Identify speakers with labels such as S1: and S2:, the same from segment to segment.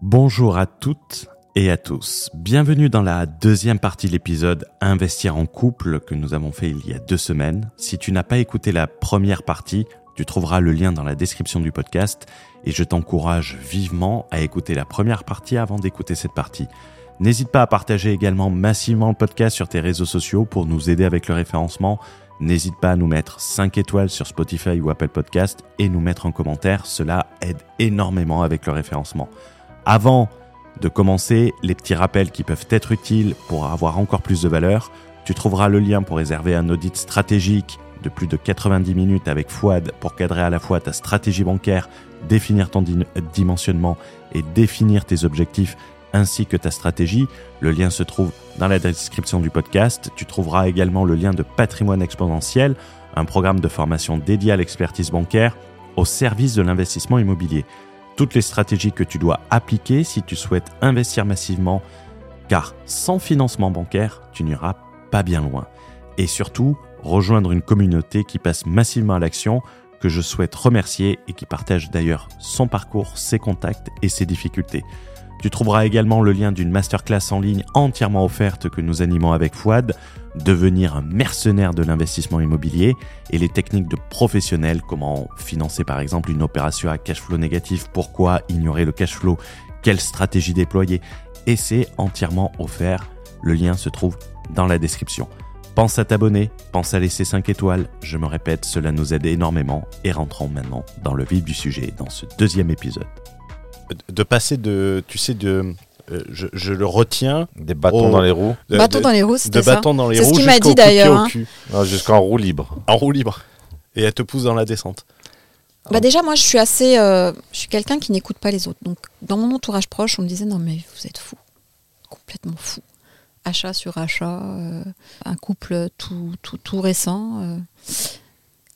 S1: Bonjour à toutes et à tous. Bienvenue dans la deuxième partie de l'épisode Investir en couple que nous avons fait il y a deux semaines. Si tu n'as pas écouté la première partie, tu trouveras le lien dans la description du podcast et je t'encourage vivement à écouter la première partie avant d'écouter cette partie. N'hésite pas à partager également massivement le podcast sur tes réseaux sociaux pour nous aider avec le référencement. N'hésite pas à nous mettre 5 étoiles sur Spotify ou Apple Podcast et nous mettre en commentaire. Cela aide énormément avec le référencement. Avant de commencer, les petits rappels qui peuvent être utiles pour avoir encore plus de valeur, tu trouveras le lien pour réserver un audit stratégique de plus de 90 minutes avec Fouad pour cadrer à la fois ta stratégie bancaire, définir ton dimensionnement et définir tes objectifs ainsi que ta stratégie. Le lien se trouve dans la description du podcast. Tu trouveras également le lien de Patrimoine Exponentiel, un programme de formation dédié à l'expertise bancaire au service de l'investissement immobilier. Toutes les stratégies que tu dois appliquer si tu souhaites investir massivement, car sans financement bancaire, tu n'iras pas bien loin. Et surtout, rejoindre une communauté qui passe massivement à l'action, que je souhaite remercier et qui partage d'ailleurs son parcours, ses contacts et ses difficultés. Tu trouveras également le lien d'une masterclass en ligne entièrement offerte que nous animons avec Fouad, devenir un mercenaire de l'investissement immobilier et les techniques de professionnels, comment financer par exemple une opération à cash flow négatif, pourquoi ignorer le cash flow, quelle stratégie déployer, et c'est entièrement offert. Le lien se trouve dans la description. Pense à t'abonner, pense à laisser 5 étoiles, je me répète, cela nous aide énormément et rentrons maintenant dans le vif du sujet dans ce deuxième épisode
S2: de passer de, tu sais, de, euh, je, le retiens.
S3: Des bâtons dans les roues.
S4: De, bâtons dans les roues, c'était
S2: ça. bâtons dans les
S4: roues.
S2: C'est
S4: ce qu'il m'a dit d'ailleurs.
S3: Hein. Jusqu'en roue libre.
S2: En roue libre. Et elle te pousse dans la descente.
S4: Bah déjà, moi, je suis assez, euh, je suis quelqu'un qui n'écoute pas les autres. Donc, dans mon entourage proche, on me disait non mais vous êtes fou, complètement fou. Achat sur achat, euh, un couple tout, tout, tout récent.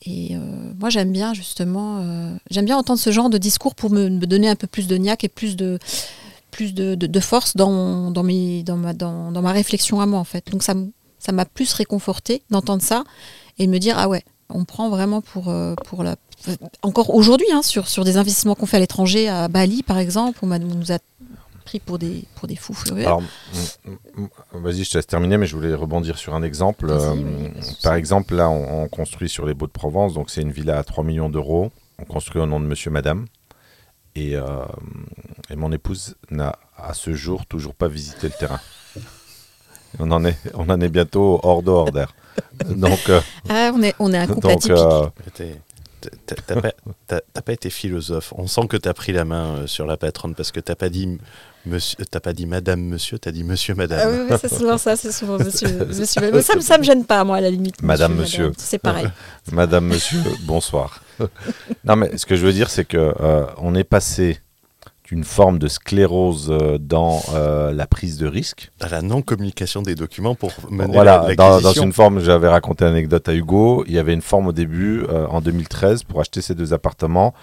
S4: Et euh, moi, j'aime bien justement, euh, j'aime bien entendre ce genre de discours pour me, donner un peu plus de niaque et plus de, plus de, de, force dans, dans, mes, dans, ma, dans, dans, ma réflexion à moi, en fait. Donc, ça m'a plus réconforté d'entendre ça et de me dire, ah ouais, on prend vraiment pour, euh, pour la. Encore aujourd'hui, hein, sur, sur des investissements qu'on fait à l'étranger, à Bali par exemple, on, on nous a pris pour des, pour des fous furieux. Alors,
S3: vas-y, je te laisse terminer, mais je voulais rebondir sur un exemple. Euh, par exemple, là, on, construit sur les Baux de Provence, donc c'est une villa à 3 millions d'euros. On construit au nom de monsieur, madame. Et, euh, et mon épouse n'a à ce jour toujours pas visité le terrain. On en est, on en est bientôt hors d'ordre d'air. Donc,
S4: euh, ah, on est, on est un couple donc,
S2: T'as pas été philosophe. On sent que t'as pris la main sur la patronne parce que t'as pas dit Monsieur, t'as pas dit madame, monsieur, t'as dit monsieur, madame.
S4: Ah oui, c'est souvent ça, c'est souvent monsieur, monsieur. Ça, ça me gêne pas, moi, à la limite.
S3: Madame, monsieur.
S4: C'est pareil.
S3: madame, monsieur, bonsoir. non, mais ce que je veux dire, c'est que euh, on est passé d'une forme de sclérose euh, dans euh, la prise de risque.
S2: À la non-communication des documents pour mener
S3: Voilà, dans, dans, une forme, j'avais raconté l'anecdote à Hugo, il y avait une forme au début, en 2013, pour acheter ces deux appartements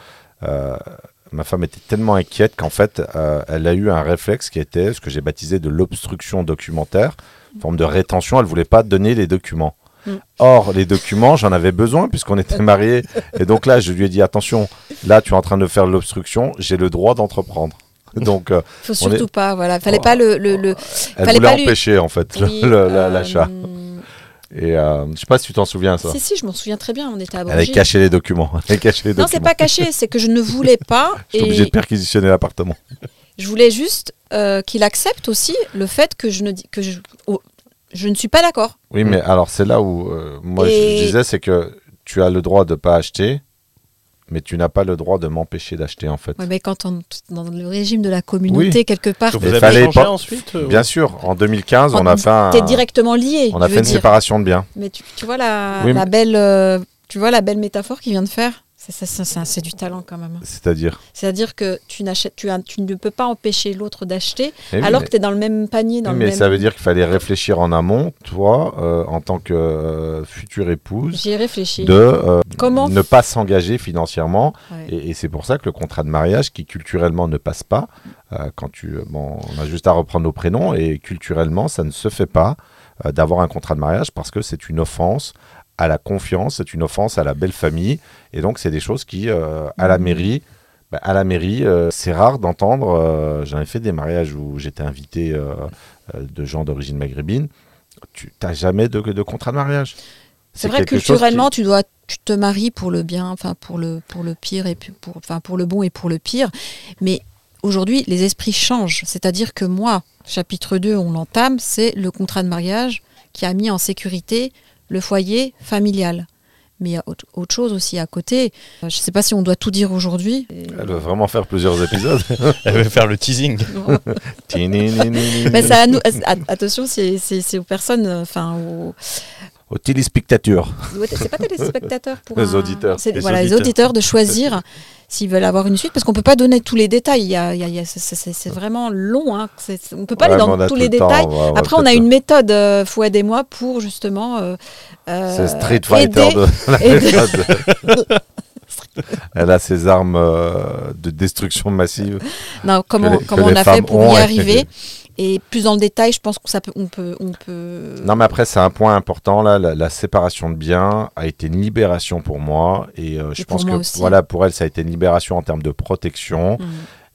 S3: ma femme était tellement inquiète qu'en fait, euh, elle a eu un réflexe qui était ce que j'ai baptisé de l'obstruction documentaire, une forme de rétention. Elle voulait pas donner les documents. Mm. Or, les documents, j'en avais besoin puisqu'on était mariés. Et donc là, je lui ai dit attention, là, tu es en train de faire l'obstruction, j'ai le droit d'entreprendre. Donc,
S4: euh, faut surtout pas, voilà, fallait pas le, le,
S3: Elle voulait empêcher en fait euh, l'achat. Et euh, je sais pas si tu t'en souviens ça.
S4: Si si, je m'en souviens très bien. On était à
S3: Elle avait caché les documents. Elle caché les
S4: non, c'est pas caché, c'est que je ne voulais pas.
S3: je suis obligé de perquisitionner l'appartement.
S4: Je voulais juste euh, qu'il accepte aussi le fait que je ne que je, oh, je ne suis pas d'accord.
S3: Oui, mais alors c'est là où euh, moi je disais c'est que tu as le droit de pas acheter, mais tu n'as pas le droit de m'empêcher d'acheter en fait.
S4: Ouais, mais quand on, dans le régime de la communauté quelque part,
S2: vous avez changé ensuite. Euh,
S3: Bien sûr, en 2015, on a fait un.
S4: T'es directement lié.
S3: On a fait une séparation de biens.
S4: Mais tu, vois la, la belle, euh, tu vois la belle métaphore qu'il vient de faire. C'est du talent quand même.
S3: C'est-à-dire
S4: C'est-à-dire que tu, tu, tu ne peux pas empêcher l'autre d'acheter eh alors que tu es dans le même panier. Dans
S3: mais ça veut dire qu'il fallait réfléchir en amont, toi, euh, en tant que euh, future épouse.
S4: Réfléchi.
S3: De euh, Comment ne pas s'engager financièrement. Et, c'est pour ça que le contrat de mariage, qui culturellement ne passe pas, quand tu. Bon, on a juste à reprendre nos prénoms, et culturellement, ça ne se fait pas d'avoir un contrat de mariage parce que c'est une offense à la confiance, c'est une offense à la belle famille. Et donc, c'est des choses qui, euh, à la mmh. mairie, Bah, à la mairie, euh, c'est rare d'entendre. euh, J'en ai fait des mariages où j'étais invité euh, euh, de gens d'origine maghrébine. Tu n'as jamais de, de contrat de mariage.
S4: C'est vrai culturellement, tu dois, tu te maries pour le bien, enfin pour le pour le pire et pour, enfin pour le bon et pour le pire. Mais aujourd'hui, les esprits changent. C'est-à-dire que moi, chapitre 2, on l'entame, c'est le contrat de mariage qui a mis en sécurité le foyer familial. Mais il y a autre, autre chose aussi à côté. Euh, Je ne sais pas si on doit tout dire aujourd'hui.
S3: Elle va vraiment faire plusieurs épisodes.
S1: Elle veut faire le teasing.
S4: Mais ça, à nous- attention, c'est aux personnes, euh, enfin aux,
S3: Aux téléspectateurs.
S4: C'est pas téléspectateurs pour
S3: Les
S4: un-
S3: auditeurs.
S4: c'est-
S1: Les
S4: voilà, les
S1: auditeurs.
S4: de choisir s'ils veulent avoir une suite parce qu'on peut pas donner tous les détails. Il y a, il y a- il y a- c'est- vraiment long. Hein. On peut pas
S3: Ouais,
S4: aller dans tous les
S3: le
S4: détails. Après, on a une méthode euh, Fouad et moi pour justement. euh, euh,
S3: C'est Street Fighter
S4: aider-
S3: de la
S4: aider-
S3: méthode. Elle a ses armes euh, de destruction massive.
S4: Non, comment,
S3: les-
S4: comment on a fait pour y
S3: et-
S4: arriver? Et plus dans le détail, je pense ça peut, on peut, on peut.
S3: Non, mais après, c'est un point important. Là, la, la séparation de biens a été une libération pour moi. Et euh, je
S4: Et
S3: pense que
S4: aussi.
S3: voilà, pour elle, ça a été une libération en termes de protection.
S4: Mhm.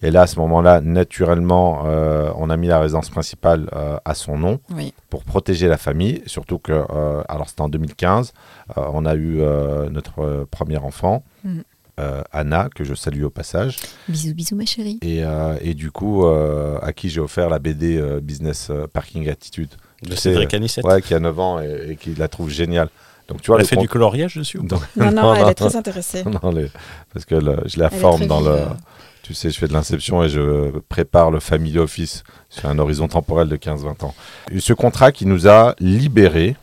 S3: Et là, à ce moment-là, naturellement, euh, on a mis la résidence principale euh, à son nom
S4: Oui.
S3: pour protéger la famille. Surtout que, euh, alors c'était en 2015, euh, on a eu notre premier enfant,
S4: Mhm.
S3: Euh, Anna, que je salue au passage.
S4: Bisous, bisous, ma chérie.
S3: Et, euh, et du coup, euh, à qui j'ai offert la BD euh, Business Parking Attitude.
S1: De
S3: Tu
S1: Cédric Anissette.
S3: Ouais, qui a 9 ans et, et qui la trouve géniale. Donc tu vois,
S1: Elle a fait du coloriage dessus ou pas?
S3: Donc-
S4: Non, non,
S3: Non,
S4: elle
S3: non,
S4: est très intéressée.
S3: non, les- parce que le- je la
S4: Elle
S3: forme dans
S4: vive,
S3: le. Tu sais, je fais de l'inception et je prépare le family office sur un horizon temporel de 15-20 ans. Et ce contrat qui nous a libérés.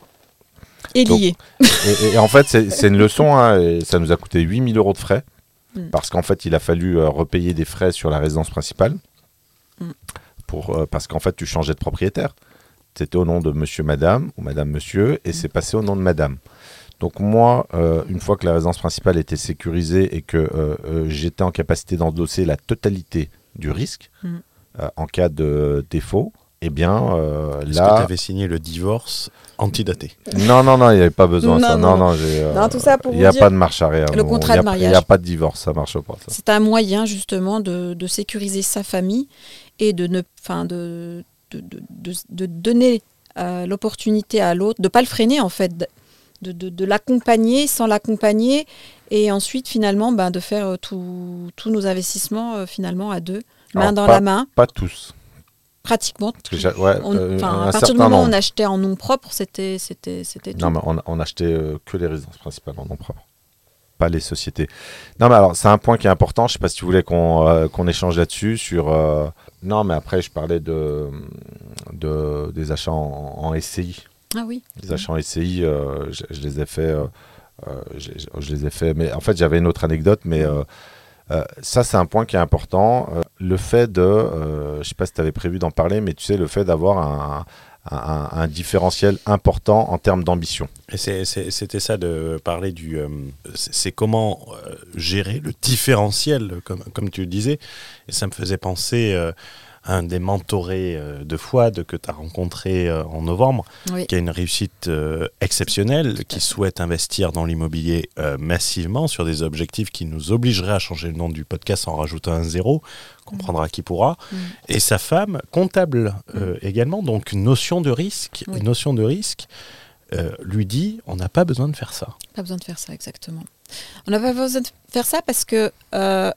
S4: Et
S3: Donc,
S4: liée.
S3: Et, et en fait, c'est une leçon. hein, et ça nous a coûté 8000 euros de frais.
S4: Mm.
S3: Parce qu'en fait, il a fallu euh, repayer des frais sur la résidence principale.
S4: Mm.
S3: Pour, euh, parce qu'en fait, tu changeais de propriétaire. C'était au nom de monsieur, madame, ou madame, monsieur, et c'est passé au nom de madame. Donc moi, euh, une fois que la résidence principale était sécurisée et que j'étais en capacité d'endosser la totalité du risque en cas de défaut, eh bien euh,
S1: Est-ce que tu
S3: là,
S1: avais signé le divorce antidaté
S3: non, non, non, il n'y avait pas besoin de
S4: Non,
S3: ça.
S4: non,
S3: Non, non, j'ai, euh,
S4: Non, tout ça pour
S3: Il n'y a
S4: dire,
S3: pas de marche arrière.
S4: le
S3: non.
S4: contrat de
S3: Il n'y a
S4: mariage.
S3: pas de divorce, ça marche pas. ça.
S4: C'est un moyen justement de, de sécuriser sa famille et de ne, enfin de, de, de, de- de donner euh, l'opportunité à l'autre, de pas le freiner en fait, de, de, de l'accompagner sans l'accompagner et ensuite finalement ben, de faire euh, tout- tous nos investissements euh, finalement à deux, main
S3: Alors,
S4: dans
S3: pas-
S4: la main,
S3: Pas tous.
S4: Pratiquement.
S3: J'ai- ouais,
S4: On-
S3: euh,
S4: à partir du moment où on achetait en nom propre, c'était c'était c'était tout.
S3: Non, mais on, on achetait euh, que les résidences principales en nom propre. Pas les sociétés. Non, mais alors, c'est un point qui est important. Je sais pas si tu voulais qu'on euh, qu'on échange là-dessus. Sur, euh, Non, mais après, je parlais de, de, des achats en, en SCI.
S4: Ah oui.
S3: Les achats en SCI, je, je les ai fait. je les ai fait. Mais en fait, j'avais une autre anecdote, mais euh, ça, c'est un point qui est important. Euh, le fait de, euh, je sais pas si tu avais prévu d'en parler, mais tu sais, le fait d'avoir un, différentiel important en termes d'ambition.
S1: C'était ça de parler du. c'est comment gérer le différentiel, comme, comme tu le disais. Et ça me faisait penser un des mentorés euh, de Fouad que tu as rencontré euh, en novembre,
S4: Oui.
S1: qui a une réussite euh, exceptionnelle, qui souhaite investir dans l'immobilier massivement sur des objectifs qui nous obligeraient à changer le nom du podcast en rajoutant un zéro, comprendra qui pourra.
S4: Mm.
S1: Et sa femme, comptable euh, également, donc une notion de risque,
S4: Oui.
S1: une notion de risque, euh, lui dit on n'a pas besoin de faire ça.
S4: Pas besoin de faire ça, exactement. On n'a pas besoin de faire ça parce que euh,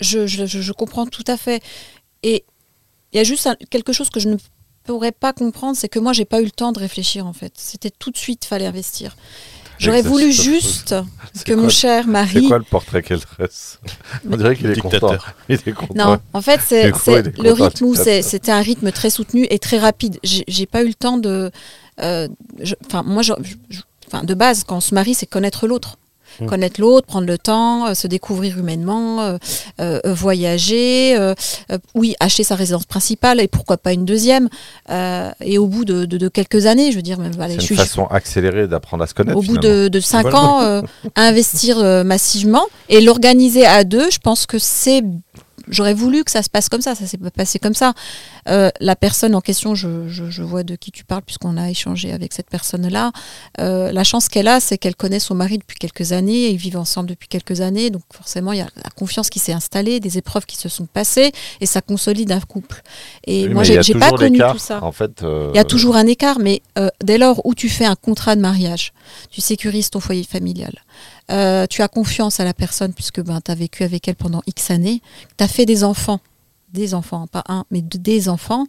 S4: je, je- je- je comprends tout à fait. Et il y a juste un- quelque chose que je ne pourrais pas comprendre, c'est que moi, j'ai pas eu le temps de réfléchir, en fait. C'était tout de suite, fallait investir. J'aurais voulu juste
S3: C'est
S4: que
S3: quoi
S4: mon cher
S3: C'est
S4: mari...
S3: quoi le portrait qu'elle dresse On dirait qu'il est content.
S1: Dictateur.
S3: Il est content.
S4: Non, en fait, c'est
S3: C'est
S4: c'est le rythme où c'est- c'était un rythme très soutenu et très rapide. J'ai pas eu le temps de. euh, je- Enfin, moi, je- de base, quand on se marie, c'est connaître l'autre.
S1: Mm.
S4: Connaître l'autre, prendre le temps, euh, se découvrir humainement, euh, euh, voyager, oui, acheter sa résidence principale et pourquoi pas une deuxième. et au bout de, de- de quelques années, je veux dire, même, allez, je
S3: une
S4: suis-
S3: façon accélérée d'apprendre à se connaître.
S4: au bout de, de cinq
S1: Voilà.
S4: ans, investir massivement et l'organiser à deux, je pense que c'est j'aurais voulu que ça se passe comme ça, ça s'est pas passé comme ça. Euh, la personne en question, je, je- je vois de qui tu parles puisqu'on a échangé avec cette personne-là. Euh, la chance qu'elle a, c'est qu'elle connaît son mari depuis quelques années, ils vivent ensemble depuis quelques années, donc forcément il y a la confiance qui s'est installée, des épreuves qui se sont passées et ça consolide un couple. Et
S3: Oui,
S4: moi j'ai pas connu tout ça.
S3: En fait, euh,
S4: Il y a toujours un écart, mais euh, dès lors où tu fais un contrat de mariage, tu sécurises ton foyer familial, euh, tu as confiance à la personne puisque ben, tu as vécu avec elle pendant X années, tu as fait des enfants, des enfants, pas un, mais de- des enfants,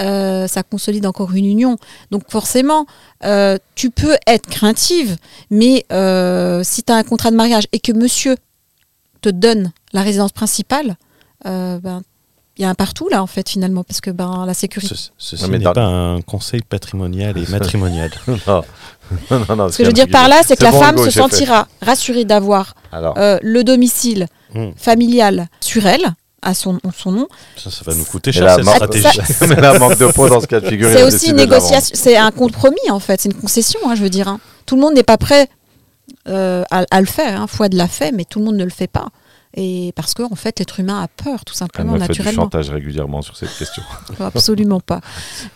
S4: euh, ça consolide encore une union. Donc forcément, euh, tu peux être craintive, mais si tu as un contrat de mariage et que monsieur te donne la résidence principale, ben, il y a un partout là en fait finalement, parce que ben, la sécurité...
S1: Ce- n'est
S3: dans-
S1: pas un conseil patrimonial et matrimonial.
S3: non. non, non, non,
S4: Ce que je veux dire par là, c'est que la
S3: bon,
S4: femme se
S3: fait.
S4: sentira rassurée d'avoir
S3: Alors,
S4: euh, le domicile
S1: Hmm.
S4: familial sur elle, à son, son nom.
S1: Ça, ça va nous coûter cher cette stratégie.
S4: ça-
S3: mais là, manque de peau dans ce cas de figure.
S4: C'est
S3: a
S4: aussi une
S3: de la
S4: négociation, c'est un compromis en fait, c'est une concession, hein, je veux dire. hein. Tout le monde n'est pas prêt euh, à, à le faire. Hein. Fouad l'a fait, mais tout le monde ne le fait pas. Et parce que en fait, l'être humain a peur, tout
S3: Elle
S4: simplement,
S3: me fait du
S4: naturellement.
S3: chantage régulièrement sur cette question.
S4: Absolument pas.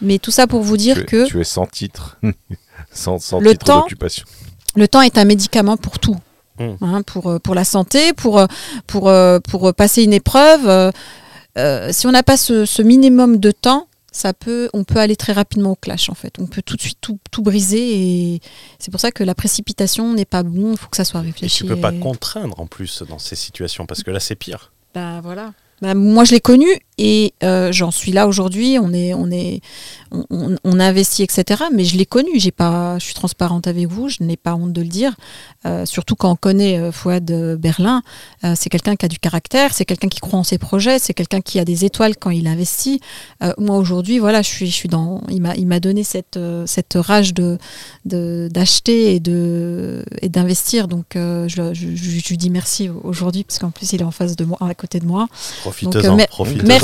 S4: Mais tout ça pour vous dire
S3: tu, es,
S4: que
S3: tu es sans titre, sans, sans
S4: Le
S3: titre
S4: temps-
S3: d'occupation.
S4: le temps est un médicament pour tout.
S1: Mm.
S4: Hein, pour, euh, pour la santé, pour, euh, pour, euh, pour passer une épreuve. euh, si on n'a pas ce, ce minimum de temps, ça peut, on peut aller très rapidement au clash en fait. On peut tout de suite tout, tout briser et c'est pour ça que la précipitation n'est pas bon. Il faut que ça soit
S1: Et
S4: réfléchi.
S1: tu peux pas
S4: et-
S1: contraindre en plus dans ces situations parce que là c'est pire.
S4: Bah, voilà. Bah, moi, je l'ai connu et euh, j'en suis là aujourd'hui. On est, on est, on, on- on investit, etc. Mais je l'ai connu. J'ai pas, je suis transparente avec vous. Je n'ai pas honte de le dire. Euh, surtout quand on connaît euh, Fouad Berlin, c'est quelqu'un qui a du caractère. C'est quelqu'un qui croit en ses projets. C'est quelqu'un qui a des étoiles quand il investit. Moi aujourd'hui, voilà, je suis, je suis dans. Il m'a, il m'a donné cette, cette rage de, d'acheter et de, et d'investir. Donc, je, je- je- lui dis merci aujourd'hui parce qu'en plus il est en face de moi, à côté de moi.
S1: Profite-en,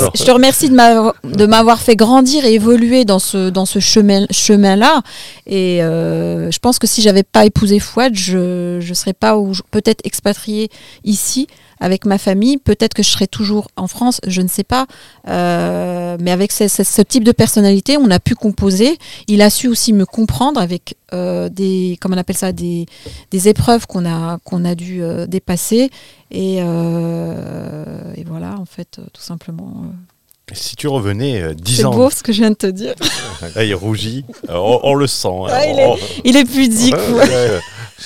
S4: euh, je te remercie de m'avoir, de m'avoir fait grandir et évoluer dans ce, dans ce chemin, chemin-là. Et euh, je pense que si j'avais pas épousé Fouad, je ne serais pas peut-être expatriée ici avec ma famille. Peut-être que je serais toujours en France, je ne sais pas. Euh, mais avec ce, ce- ce type de personnalité, on a pu composer. Il a su aussi me comprendre avec euh, des, comment on appelle ça, des, des épreuves qu'on a, qu'on a dû dépasser. Et, euh, et voilà, en fait, euh, tout simplement. euh.
S1: Si tu revenais euh, 10
S4: C'est
S1: ans,
S4: beau ce que je viens de te dire.
S1: là, il rougit, on, on le sent. hein.
S4: Ah, il
S1: On-
S4: Il est pudique.
S3: Ouais,
S4: ouais.
S3: ouais,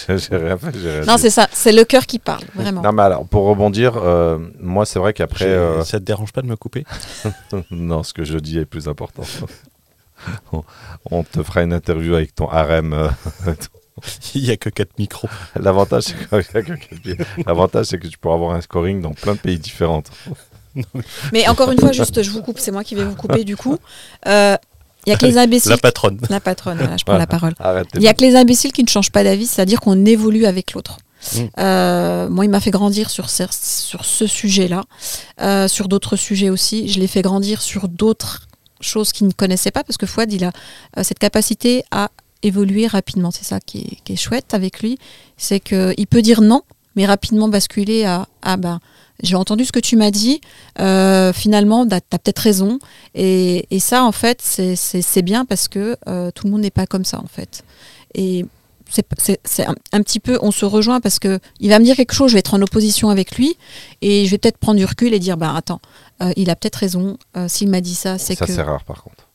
S3: J'ai j'ai rien fait. j'ai rien
S4: Non, c'est ça, c'est le cœur qui parle, vraiment.
S3: Non, mais alors, pour rebondir, euh, moi, c'est vrai qu'après. Euh,
S1: Ça te dérange pas de me couper
S3: non, ce que je dis est plus important. on, on te fera une interview avec ton harem.
S1: Il y a que 4 micros.
S3: L'avantage, c'est que, l'avantage, c'est que tu pourras avoir un scoring dans plein de pays différents.
S4: Mais encore une fois, juste, je vous coupe, c'est moi qui vais vous couper du coup. Euh, Il y a que les imbéciles.
S1: La patronne.
S4: La patronne, voilà, je prends la parole.
S3: Arrête.
S4: Il y a que les imbéciles qui ne changent pas d'avis, c'est-à-dire qu'on évolue avec l'autre.
S1: Mm.
S4: Euh, moi, il m'a fait grandir sur ce, sur ce sujet-là, Euh, sur d'autres sujets aussi. Je l'ai fait grandir sur d'autres choses qu'il ne connaissait pas, parce que Fouad, il a euh, cette capacité à évoluer rapidement. C'est ça qui est, qui est chouette avec lui, c'est qu'il peut dire non, mais rapidement basculer à ah ben j'ai entendu ce que tu m'as dit, euh, finalement, tu as peut-être raison. Et, et ça, en fait, c'est- bien parce que euh, tout le monde n'est pas comme ça, en fait. Et c'est un, un petit peu, on se rejoint parce que il va me dire quelque chose, je vais être en opposition avec lui, et je vais peut-être prendre du recul et dire, bah attends, euh, il a peut-être raison. S'il m'a dit ça, c'est
S3: Ça,
S4: que
S3: c'est rare, par contre.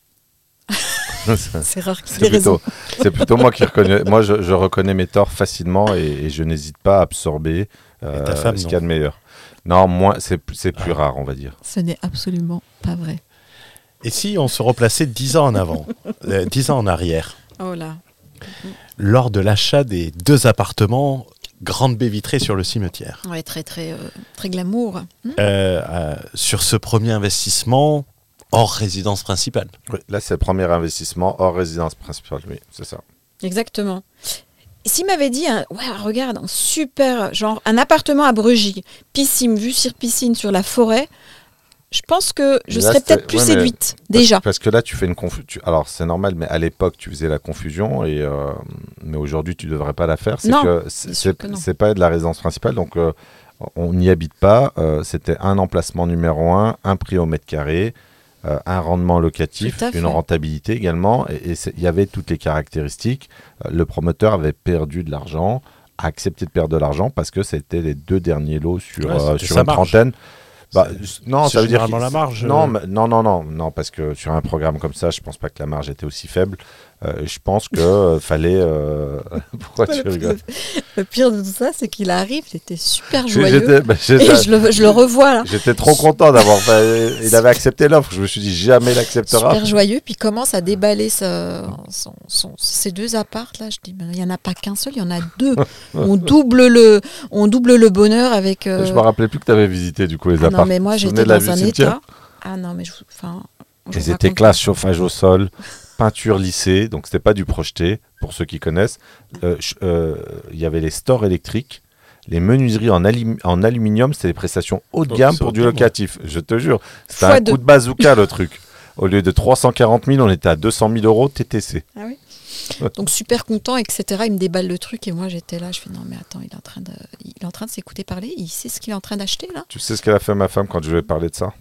S4: c'est rare qu'il ait
S3: C'est
S4: raison.
S3: plutôt, c'est plutôt moi qui reconnais. Moi, je, je reconnais mes torts facilement et, et je n'hésite pas à absorber euh,
S1: femme,
S3: ce qu'il y a de meilleur. Non, moi, c'est plus- c'est plus rare, on va dire.
S4: Ce n'est absolument pas vrai.
S1: Et si on se replaçait 10 ans en avant, euh, 10 ans en arrière,
S4: Oh là.
S1: lors de l'achat des deux appartements Grande Baie Vitrée sur le cimetière
S4: Ouais, très très euh, très glamour.
S1: Euh, Sur ce premier investissement, hors résidence principale.
S3: Oui, là, c'est le premier investissement hors résidence principale. Oui, c'est ça.
S4: Exactement. S'il m'avait dit, un- ouais, regarde, un super, genre un appartement à Brugy, piscine, vue sur piscine, sur la forêt, je pense que je
S3: Là,
S4: serais peut-être plus
S3: ouais,
S4: séduite,
S3: Parce-
S4: déjà.
S3: Parce, que là, tu fais une confusion. Alors, c'est normal, mais à l'époque, tu faisais la confusion. Et, euh, mais aujourd'hui, tu ne devrais pas la faire. C'est
S4: Non,
S3: que
S4: bien
S3: c'est
S4: sûr que non.
S3: c'est pas de la résidence principale. Donc, euh, on n'y habite pas. euh, C'était un emplacement numéro un, un prix au mètre carré, euh, un rendement locatif, une rentabilité également. Et il y avait toutes les caractéristiques. Euh, le promoteur avait perdu de l'argent, a accepté de perdre de l'argent parce que c'était les deux derniers lots sur,
S1: Ouais,
S3: euh, sur une
S1: marge.
S3: trentaine. Bah, non, ça veut dire
S1: la marge,
S3: Non,
S1: euh.
S3: mais- non, non, non, non, parce que sur un programme comme ça, je pense pas que la marge était aussi faible. Euh, je pense que euh, fallait. euh, Pourquoi tu
S4: le,
S3: rigoles
S4: le pire de tout ça, c'est qu'il arrive, il était super joyeux.
S3: J'étais bah,
S4: Et je le, je le revois là.
S3: j'étais trop content d'avoir. fait- Il avait accepté l'offre. Je me suis dit jamais il acceptera.
S4: Super joyeux, puis il commence à déballer ce- son- son- ces deux appartes là. Je dis, il n'y en a pas qu'un seul, il y en a deux. on double le, on double le bonheur avec.
S3: Je me rappelais plus que tu avais visité du coup les
S4: ah non, mais moi j'étais dans un état. Ah non, mais je, enfin.
S3: Ils étaient classe, chauffage au sol, peinture lissée, donc c'était pas du projeté, pour ceux qui connaissent. Euh, ch- euh, Il y avait les stores électriques, les menuiseries en, alum- en aluminium, c'était des prestations haut de
S1: Oh,
S3: gamme pour du locatif, je te jure. C'était un
S4: deux.
S3: coup de bazooka le truc. Au lieu de 340 000, on était à 200 000 euros TTC.
S4: Ah oui. Donc super content, etc. Il me déballe le truc et moi j'étais là. Je fais non mais attends, il est en train de, il est en train de s'écouter parler. Il sait ce qu'il est en train d'acheter là?
S3: Tu sais ce qu'elle a fait ma femme quand je lui ai parlé de ça?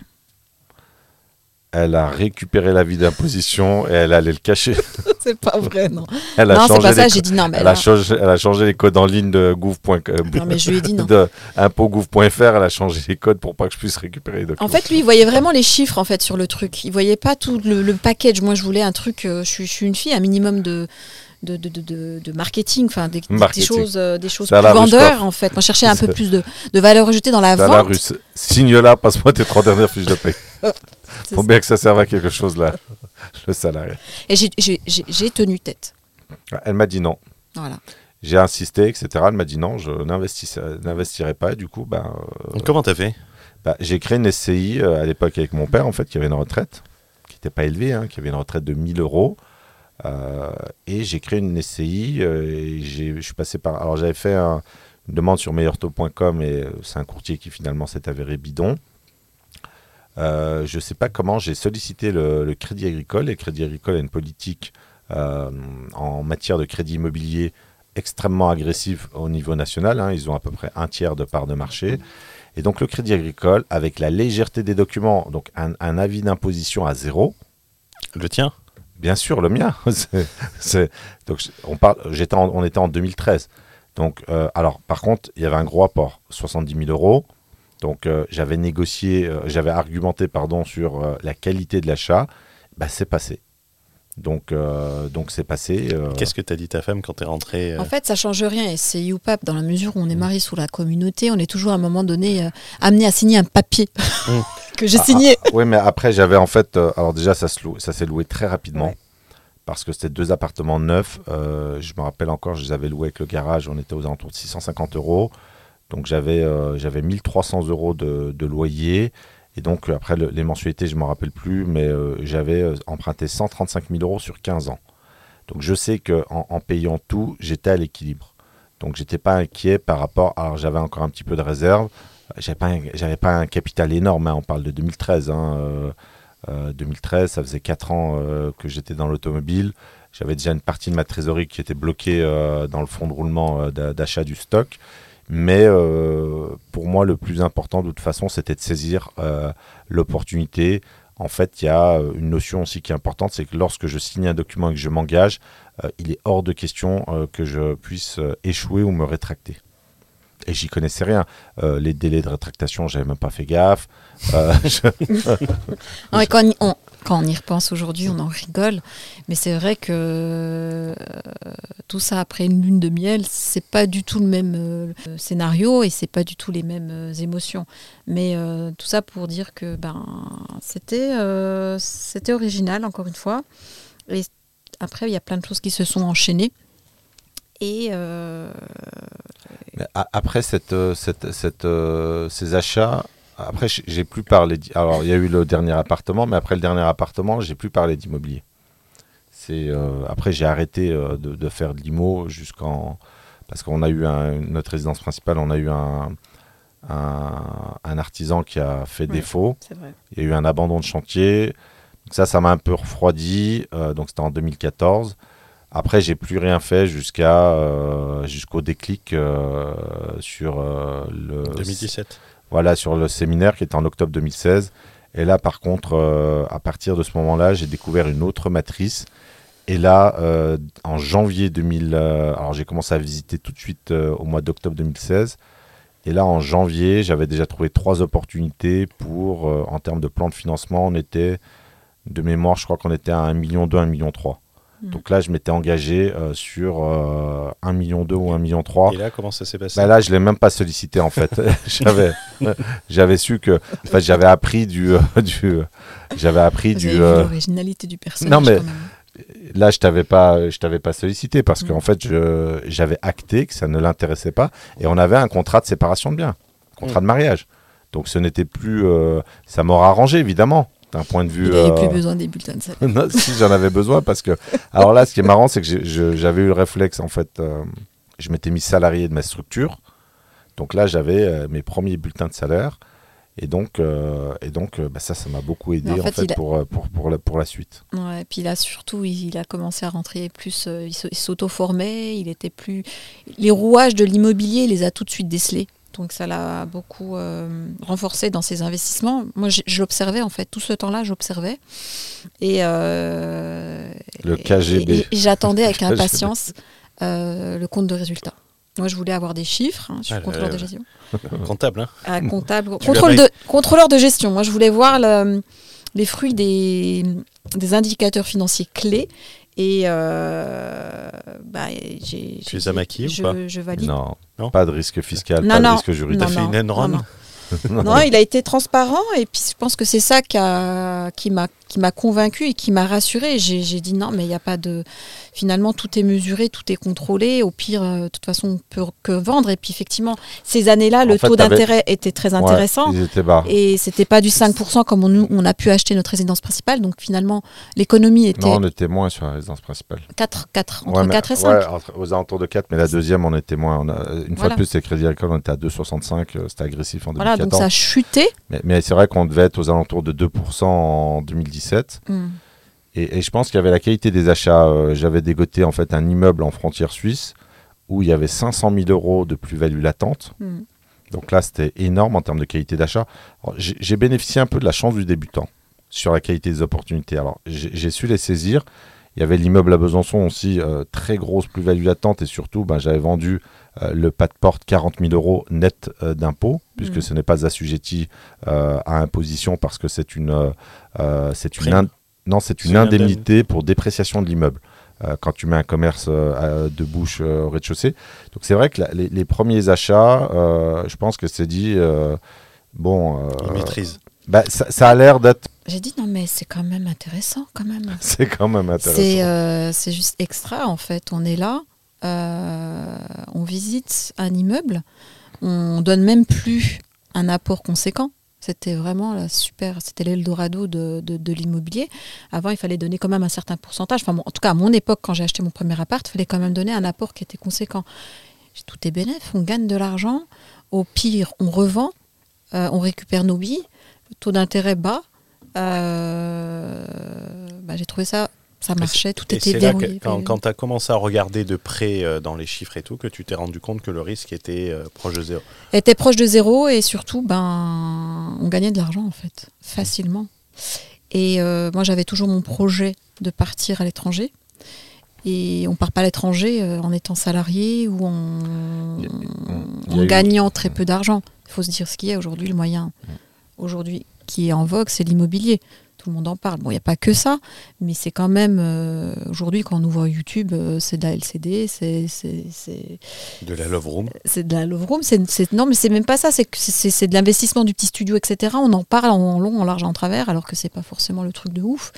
S3: Elle a récupéré l'avis d'imposition et elle allait le cacher.
S4: c'est pas vrai non.
S3: Elle a
S4: non c'est
S3: changé
S4: pas ça.
S3: les
S4: J'ai dit non mais
S3: Elle a, changé, elle a changé les codes en ligne de gouv.fr.
S4: non mais je lui ai dit non.
S3: de impôts.gouv.fr, elle a changé les codes pour pas que je puisse récupérer les documents.
S4: En fait, lui, il voyait vraiment les chiffres en fait sur le truc. Il voyait pas tout le, le package. Moi, je voulais un truc. euh, je suis une fille, un minimum de de, de, de- de- de marketing, enfin des, choses, euh, des choses plus vendeurs en fait. Moi, je cherchais un peu plus de, de valeur ajoutée dans la vente.
S3: la russe. Signe là, passe-moi tes trois dernières fiches de paie. Faut bien que ça serve à quelque chose là, le salarié.
S4: Et j'ai- tenu tête.
S3: Elle m'a dit non.
S4: Voilà.
S3: J'ai insisté, etc. Elle m'a dit non, je n'investirai pas. Du coup, ben, euh,
S1: Comment t'as fait?
S3: bah, j'ai créé une SCI euh, à l'époque avec mon père, en fait, qui avait une retraite, qui n'était pas élevée, hein, qui avait une retraite de 1000 euros. Euh, et j'ai créé une SCI euh, je suis passé par. Alors j'avais fait un- une demande sur meilleurtaux.com et euh, c'est un courtier qui finalement s'est avéré bidon. Je ne sais pas comment j'ai sollicité le, Crédit Agricole et le Crédit Agricole a une politique en matière de crédit immobilier extrêmement agressive au niveau national. hein. Ils ont à peu près un tiers de part de marché. Et donc le Crédit Agricole, avec la légèreté des documents, donc un, un avis d'imposition à zéro,
S1: Le tien?
S3: Bien sûr, le mien. C'est- c'est- donc, on, parle, j'étais en- on était en 2013. Donc, euh, alors, par contre, il y avait un gros apport, 70 000 euros. Donc, euh, j'avais négocié, euh, j'avais argumenté, pardon, sur euh, la qualité de l'achat. Bah, c'est passé. Donc, euh, donc c'est passé. euh,
S1: Qu'est-ce que t'as dit ta femme quand t'es rentré euh,
S4: En fait, ça change rien. Et c'est YouPap, dans la mesure où on est marié sous la communauté, on est toujours à un moment donné euh, amené à signer un papier
S1: Mm.
S4: que j'ai
S3: Ah,
S4: signé.
S3: Oui, mais après, j'avais en fait. euh, alors, déjà, ça, s'est loué très rapidement.
S4: Ouais.
S3: Parce que c'était deux appartements neufs. euh, je me rappelle encore, je les avais loués avec le garage. On était aux alentours de 650 euros. Donc, j'avais euh, j'avais 1300 euros de, de loyer. Et donc, après, le- les mensualités, je ne m'en rappelle plus. Mais euh, j'avais emprunté 135 000 euros sur 15 ans. Donc, je sais qu'en en payant tout, j'étais à l'équilibre. Donc, j'étais pas inquiet par rapport. Alors, j'avais encore un petit peu de réserve. J'avais pas, un- pas un capital énorme, hein, on parle de 2013. hein, euh, euh, 2013, ça faisait 4 ans euh, que j'étais dans l'automobile. J'avais déjà une partie de ma trésorerie qui était bloquée dans le fonds de roulement d'a- d'achat du stock. Mais pour moi, le plus important, de toute façon, c'était de saisir l'opportunité. En fait, il y a une notion aussi qui est importante, c'est que lorsque je signe un document et que je m'engage, il est hors de question que je puisse échouer ou me rétracter. Et j'y connaissais rien. Euh, les délais de rétractation, j'avais même pas fait gaffe. Euh,
S4: quand, on, y repense aujourd'hui, on en rigole. Mais c'est vrai que euh, tout ça après une lune de miel, c'est pas du tout le même scénario et c'est pas du tout les mêmes émotions. Mais tout ça pour dire que ben c'était c'était original encore une fois. Et après, il y a plein de choses qui se sont enchaînées. Et euh,
S3: Après cette, euh, cette, cette, euh, ces achats, après j'ai plus parlé. Alors il y a eu le dernier appartement, mais après le dernier appartement, j'ai plus parlé d'immobilier. C'est après j'ai arrêté de, de faire de l'IMO jusqu'en parce qu'on a eu un- notre résidence principale, on a eu un, un, un artisan qui a fait
S4: Oui.
S3: défaut. Il y a eu un abandon de chantier. Donc ça, ça m'a un peu refroidi. Euh, donc c'était en 2014. Après, j'ai plus rien fait jusqu'à euh, jusqu'au déclic euh, sur euh, le
S1: 2017.
S3: voilà sur le séminaire qui était en octobre 2016. Et là, par contre, à partir de ce moment-là, j'ai découvert une autre matrice. Et là, en janvier 2000, euh, alors j'ai commencé à visiter tout de suite au mois d'octobre 2016. Et là, en janvier, j'avais déjà trouvé trois opportunités pour, en termes de plan de financement, on était, de mémoire, je crois qu'on était à 1 million 2, 1 million 3.
S4: Mhm.
S3: Donc là, je m'étais engagé euh, sur euh, 1 million 2 ou 1 million 3.
S1: Et là, comment ça s'est passé
S3: Bah là, je l'ai même pas sollicité en fait. j'avais, j'avais su que, en fait, j'avais appris du, euh, du, j'avais appris
S4: Vous
S3: du.
S4: avez vu
S3: euh,
S4: l'originalité du personnage.
S3: non, mais-
S4: quand même.
S3: là, je t'avais pas, je t'avais pas sollicité parce qu'en
S4: Mm.
S3: fait, je, j'avais acté que ça ne l'intéressait pas et on avait un contrat de séparation de biens, contrat de mariage. Donc, ce n'était plus, euh, ça m'aurait arrangé évidemment d'un point de vue.
S4: Il n'avait
S3: euh,
S4: plus besoin des bulletins de salaire.
S3: non, si j'en avais besoin parce que alors là ce qui est marrant c'est que j'avais eu le réflexe en fait euh, je m'étais mis salarié de ma structure donc là j'avais euh, mes premiers bulletins de salaire et donc et donc bah, ça ça m'a beaucoup aidé
S4: en
S3: en
S4: fait, a-
S3: pour, pour pour la pour la suite
S4: Ouais, puis là, surtout, il, il a commencé à rentrer plus. il s'auto-formait, il était plus. Les rouages de l'immobilier, il les a tout de suite décelés. Donc ça l'a beaucoup euh, renforcé dans ses investissements. Moi, je l'observais en fait. Tout ce temps-là, j'observais. Et, euh,
S3: Le KGB.
S4: Et, et j'attendais avec impatience euh, le compte de résultat. Moi, je voulais avoir des chiffres. hein, je suis
S1: Ah,
S4: contrôleur de gestion.
S1: Comptable, hein
S4: Ah, comptable, contrôle de, contrôleur de gestion. Moi, je voulais voir le- les fruits des, des indicateurs financiers clés. Et euh, bah, j'ai,
S1: Tu les as maquillés ou
S4: je,
S1: pas
S4: je valide.
S3: non,
S1: Non.
S3: pas de risque fiscal
S4: Non,
S3: pas
S4: non.
S3: de risque juridique
S1: T'as fait une enron
S4: non. Non, il a été transparent et puis je pense que c'est ça qui, a- qui m'a qui m'a convaincu et qui m'a rassuré. J'ai dit non, mais il n'y a pas de. Finalement, tout est mesuré, tout est contrôlé. Au pire, euh, de toute façon, on peut que vendre. Et puis effectivement, ces années-là, le
S3: fait,
S4: taux d'intérêt était très
S3: Ouais,
S4: intéressant.
S3: ils étaient bas
S4: Et c'était pas du 5% comme on, on a pu acheter notre résidence principale. Donc finalement, l'économie était
S3: non on était moins sur la résidence principale
S4: 4, 4, entre
S3: Ouais, mais-
S4: 4 et 5.
S3: ouais, entre- aux alentours de 4 mais la deuxième on était moins on a- une fois
S4: Voilà.
S3: de plus c'est Crédit Agricole on était à 2,65 euh, c'était agressif en
S4: Voilà,
S3: 2014
S4: donc ça a chuté.
S3: Mais, mais c'est vrai qu'on devait être aux alentours de 2% en 2017.
S4: Hmm.
S3: Et, et je pense qu'il y avait la qualité des achats. Euh, J'avais dégoté en fait un immeuble en frontière suisse où il y avait 500 000 euros de plus-value latente.
S4: Hmm.
S3: Donc là, c'était énorme en termes de qualité d'achat. J'ai bénéficié un peu de la chance du débutant sur la qualité des opportunités. Alors, j'ai su les saisir. Il y avait l'immeuble à Besançon aussi, euh, très grosse plus-value latente. Et surtout, ben, j'avais vendu le pas de porte 40 000 euros net euh, d'impôts, puisque
S4: Mhm.
S3: ce n'est pas assujetti euh, à imposition parce que c'est une, euh, euh, c'est une, non, c'est une indemnité pour dépréciation de l'immeuble. euh, quand tu mets un commerce euh, de bouche euh, au rez-de-chaussée. Donc c'est vrai que la- les, les premiers achats, euh, je pense que c'est dit, euh, bon, euh,
S1: maîtrise.
S3: bah, ça, ça a l'air d'être,
S4: J'ai dit non, mais c'est quand même intéressant, quand même.
S3: c'est quand même intéressant.
S4: C'est euh, c'est juste extra en fait. On est là, euh, on visite un immeuble, on donne même plus un apport conséquent. C'était vraiment la super, c'était l'Eldorado de, l'immobilier. Avant, il fallait donner quand même un certain pourcentage. En tout cas, à mon époque, quand j'ai acheté mon premier appart, il fallait quand même donner un apport qui était conséquent. Tout est bénéf, on gagne de l'argent. Au pire, on revend, euh, on récupère nos billes, le taux d'intérêt bas. Euh, bah, j'ai trouvé ça, ça marchait, tout
S1: Et
S4: était
S1: c'est là que,
S4: verrouillé.
S1: quand, quand tu as commencé à regarder de près euh, dans les chiffres et tout, que tu t'es rendu compte que le risque était euh, proche de zéro.
S4: Était proche de zéro et surtout, ben, on gagnait de l'argent en fait, facilement. Et euh, moi, j'avais toujours mon projet de partir à l'étranger. Et on part pas à l'étranger euh, en étant salarié ou en,
S3: a- eu-
S4: gagnant très peu d'argent. Il faut se dire ce qu'il y a aujourd'hui, le moyen aujourd'hui qui est en vogue, c'est l'immobilier. Tout le monde en parle. Bon, il n'y a pas que ça, mais c'est quand même euh, aujourd'hui quand on ouvre YouTube, euh, c'est de la LCD, c'est
S1: De la Love Room.
S4: c'est de la love room. C'est, c'est- non, mais c'est même pas ça. C'est, de l'investissement du petit studio, etc. On en parle en long, en large, en travers, alors que c'est pas forcément le truc de ouf.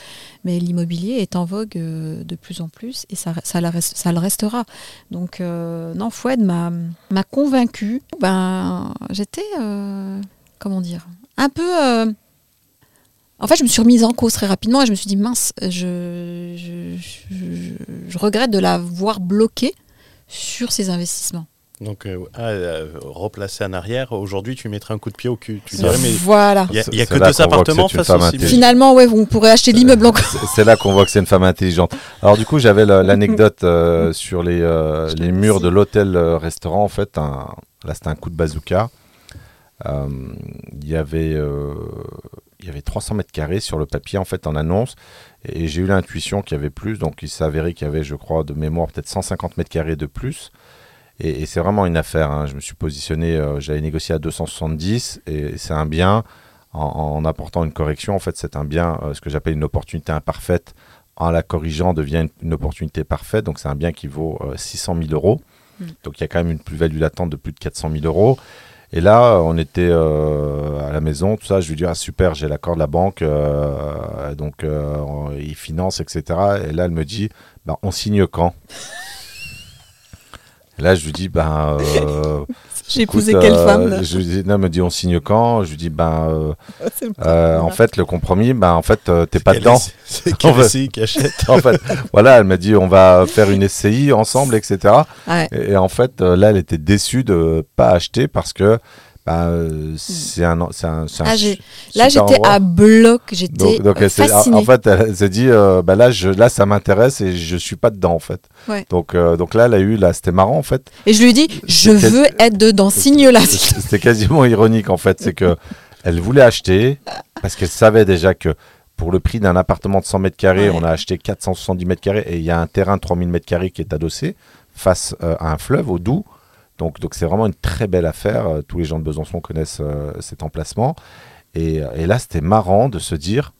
S4: Mais l'immobilier est en vogue euh, de plus en plus et ça, ça, la reste- ça le restera. Donc, non, Foued m'a, convaincu. Ben, j'étais, comment dire, un peu. En fait, je me suis remise en cause très rapidement et je me suis dit, mince, je, je, je- je regrette de l'avoir bloqué sur ces investissements.
S1: Donc, euh, ah, euh, replacer en arrière, aujourd'hui, tu mettrais un coup de pied au cul. Tu dirais, mais
S4: Voilà.
S1: il n'y a, que deux
S3: que
S1: appartements
S3: une
S1: face au.
S4: Finalement, ouais, on pourrait acheter l'immeuble encore.
S3: C'est- C'est là qu'on voit que c'est une femme intelligente. Alors du coup, j'avais la- l'anecdote euh, sur les, euh, les murs de l'hôtel-restaurant. En fait, un- là, c'était un coup de bazooka. Euh, Il y avait, euh, il y avait 300 mètres carrés sur le papier, en fait, en annonce. Et j'ai eu l'intuition qu'il y avait plus. Donc, il s'avérait qu'il y avait, je crois, de mémoire, peut-être 150 mètres carrés de plus. Et, et c'est vraiment une affaire. hein. Je me suis positionné, euh, j'avais négocié à 270. Et c'est un bien, en, en apportant une correction, en fait, c'est un bien, euh, ce que j'appelle une opportunité imparfaite. En la corrigeant, devient une, une opportunité parfaite. Donc, c'est un bien qui vaut euh, 600 000 euros.
S4: Mm.
S3: Donc, il y a quand même une plus-value latente de plus de 400 000 euros. Et là, on était euh, à la maison, tout ça. Je lui dis ah super, j'ai l'accord de la banque, euh, donc euh, on- il finance, etc. Et là, elle me dit, bah, on signe quand? Là, je lui dis, ben. euh,
S4: J'ai
S3: écoute,
S4: épousé quelle
S3: euh,
S4: femme là
S3: Je lui dis, non, elle me dit, on signe quand? Je lui dis, ben. euh, euh, en fait, le compromis, ben, en fait, euh, t'es pas dedans.
S1: C'est
S3: En
S1: quel
S3: fait.
S1: SCI qui achète
S3: en fait, voilà, elle m'a dit, on va faire une SCI ensemble, etc.
S4: Ouais.
S3: Et, et en fait, là, elle était déçue de pas acheter parce que bah, euh, c'est un, c'est un, c'est un
S4: Ah,
S3: su-
S4: Là, j'étais
S3: endroit.
S4: à bloc, j'étais
S3: Donc,
S4: fascinée.
S3: en fait, elle s'est dit, euh, bah là, je, là, ça m'intéresse et je suis pas dedans, en fait.
S4: Ouais.
S3: Donc, euh, donc là, elle a eu, là, c'était marrant, en fait.
S4: Et je lui ai dit, je
S3: C'était-
S4: veux être dedans, signe là.
S3: C'était quasiment ironique, en fait. C'est que elle voulait acheter parce qu'elle savait déjà que pour le prix d'un appartement de 100 mètres carrés,
S4: Ouais.
S3: on a acheté 470 mètres carrés et il y a un terrain de 3000 mètres carrés qui est adossé face à un fleuve, au Doubs. Donc, c'est vraiment une très belle affaire. Euh, Tous les gens de Besançon connaissent euh, cet emplacement. Et, et là, c'était marrant de se dire,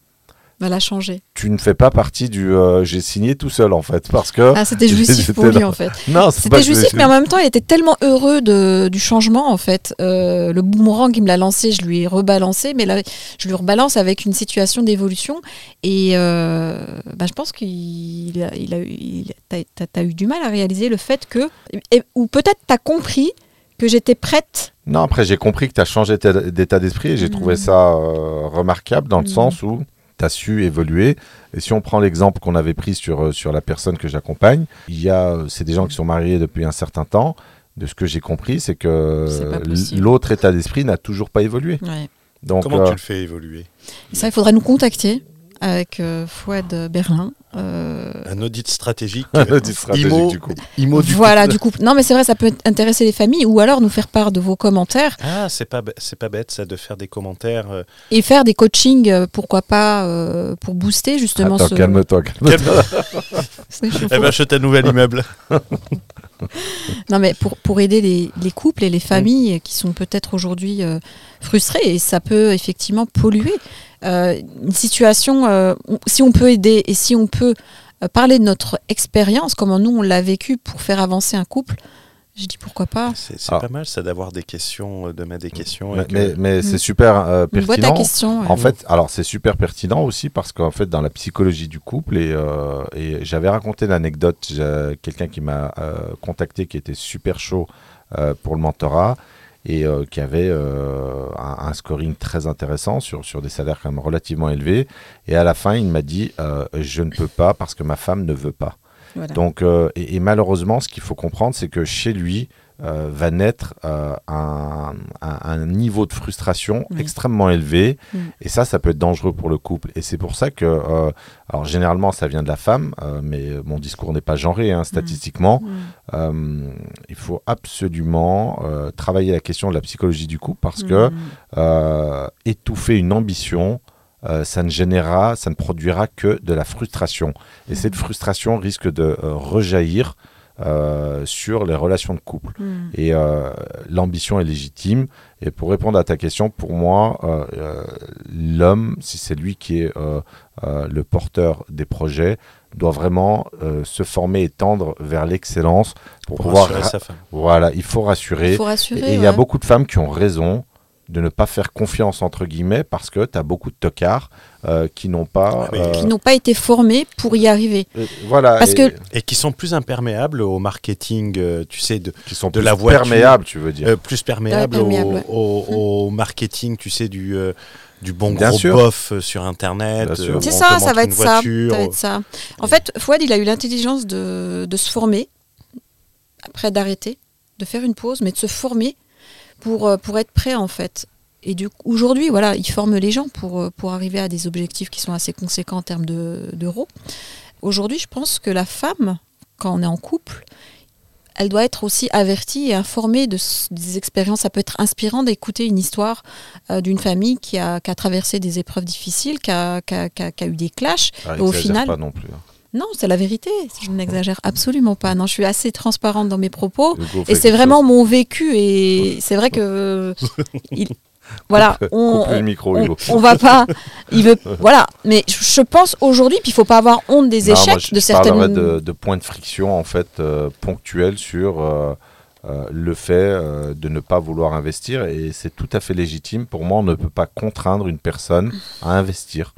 S4: Elle a changé.
S3: tu ne fais pas partie du. euh, J'ai signé tout seul en fait, parce que.
S4: Ah, c'était jouissif pour lui en fait.
S3: Non,
S4: C'était jouissif, mais en même temps, il était tellement heureux de, du changement en fait. Euh, le boomerang, il me l'a lancé, je lui ai rebalancé, mais là, je lui rebalance avec une situation d'évolution. Et euh, bah, je pense qu'il a, il a, eu- il- t'as, t'as- t'as eu du mal à réaliser le fait que. et- ou peut-être t'as compris que j'étais prête.
S3: Non, après, j'ai compris que tu as changé d'état- d'esprit et j'ai trouvé ça euh, remarquable dans le
S4: Mhm.
S3: sens où tu as su évoluer. Et si on prend l'exemple qu'on avait pris sur, euh, sur la personne que j'accompagne, il y a, euh, c'est des gens qui sont mariés depuis un certain temps. De ce que j'ai compris, c'est que l'autre état d'esprit n'a toujours pas évolué. Donc,
S1: Comment
S3: euh,
S1: tu le fais évoluer?
S4: Ça, il faudrait nous contacter avec euh, Fouad Berlin. euh,
S1: Un audit stratégique.
S3: un audit stratégique
S1: IMO,
S3: du coup.
S1: IMO du
S4: voilà,
S1: couple.
S4: du coup. Non, mais c'est vrai, ça peut intéresser les familles ou alors nous faire part de vos commentaires
S1: Ah, c'est pas, c'est pas bête ça de faire des commentaires. euh,
S4: et faire des coachings, euh, pourquoi pas, euh, pour booster justement
S3: Attends,
S4: ce.
S3: calme-toi, calme-toi.
S1: Elle va acheter un nouvel immeuble.
S4: Non, mais pour, pour aider les, les couples et les familles qui sont peut-être aujourd'hui euh, frustrés, et ça peut effectivement polluer. Euh, une situation, euh, si on peut aider et si on peut euh, parler de notre expérience, comment nous on l'a vécu pour faire avancer un couple, je dis pourquoi pas.
S1: C'est
S3: Ah.
S1: pas mal ça d'avoir des questions, de mettre des questions.
S3: Mais,
S1: et que-
S3: mais- mais c'est
S4: Mm.
S3: super euh,
S4: boîte à
S3: pertinent.
S4: questions. ouais.
S3: En fait, alors c'est super pertinent aussi parce qu'en fait, dans la psychologie du couple, et, euh, et j'avais raconté l'anecdote, j'ai quelqu'un qui m'a euh, contacté qui était super chaud euh, pour le mentorat et euh, qui avait euh, un, un scoring très intéressant sur, sur des salaires quand même relativement élevés. Et à la fin, il m'a dit euh, Je ne peux pas parce que ma femme ne veut pas.
S4: Voilà.
S3: Donc, et, et malheureusement, ce qu'il faut comprendre, c'est que chez lui euh, va naître euh, un, un- un niveau de frustration
S4: Oui.
S3: extrêmement élevé.
S4: Mm.
S3: Et ça, ça peut être dangereux pour le couple. Et c'est pour ça que, euh, alors généralement, ça vient de la femme, mais mon discours n'est pas genré hein, statistiquement.
S4: Mm.
S3: Il faut absolument travailler la question de la psychologie du couple parce que
S4: Mm.
S3: étouffer une ambition, euh, ça ne générera, ça ne produira que de la frustration. Et cette frustration risque de euh, rejaillir euh, sur les relations de couple.
S4: Mm.
S3: Et euh, l'ambition est légitime. Et pour répondre à ta question, pour moi, euh, euh, l'homme, si c'est lui qui est euh, euh, le porteur des projets, doit vraiment euh, se former et tendre vers l'excellence pour,
S1: pour
S3: pouvoir.
S1: rassurer
S3: ra-
S1: sa femme.
S3: Voilà, il faut rassurer.
S4: Il faut rassurer.
S3: Et il y a beaucoup de femmes qui ont raison de ne pas faire confiance, entre guillemets, parce que tu as beaucoup de tocards euh, qui n'ont pas...
S1: Oui.
S3: euh,
S4: qui n'ont pas été formés pour y arriver.
S3: euh, voilà,
S4: Parce
S3: et-
S4: que-
S1: Et qui sont plus imperméables au marketing, euh, tu sais, de,
S3: qui sont
S1: de
S3: plus
S1: la voiture.
S3: perméables, tu veux dire.
S1: euh, plus perméables,
S4: Ouais, perméables,
S1: au,
S4: ouais.
S1: au- au marketing, tu sais, du, euh, du bon
S3: Bien
S1: gros
S3: sûr.
S1: bof sur Internet. Euh,
S4: C'est ça, ça va être ça.
S1: voiture,
S4: ça va être ça. En fait, Fouad, il a eu l'intelligence de, de se former, après d'arrêter, de faire une pause, mais de se former pour, euh, pour être prêt en fait. Et du coup, aujourd'hui, voilà, ils forment les gens pour, euh, pour arriver à des objectifs qui sont assez conséquents en termes de- d'euros. Aujourd'hui, je pense que la femme, quand on est en couple, elle doit être aussi avertie et informée de, des expériences. Ça peut être inspirant d'écouter une histoire euh, d'une famille qui a, qui a traversé des épreuves difficiles, qui a, qui a- qui eu des clashs.
S3: Ah,
S4: au
S3: exagère
S4: final-
S3: pas non plus. hein.
S4: Non, c'est la vérité. Je n'exagère absolument pas. Non, je suis assez transparente dans mes propos. Et c'est vraiment
S3: chose.
S4: mon vécu. Et c'est vrai que. il- voilà. On,
S3: le micro,
S4: on, va pas. Il veut. Voilà. Mais je pense aujourd'hui, puis il faut pas avoir honte des
S3: Non, moi,
S4: échecs
S3: je,
S4: de certaines.
S3: de, de points de friction en fait euh, ponctuels sur euh, euh, le fait de ne pas vouloir investir et c'est tout à fait légitime. Pour moi, on ne peut pas contraindre une personne à investir.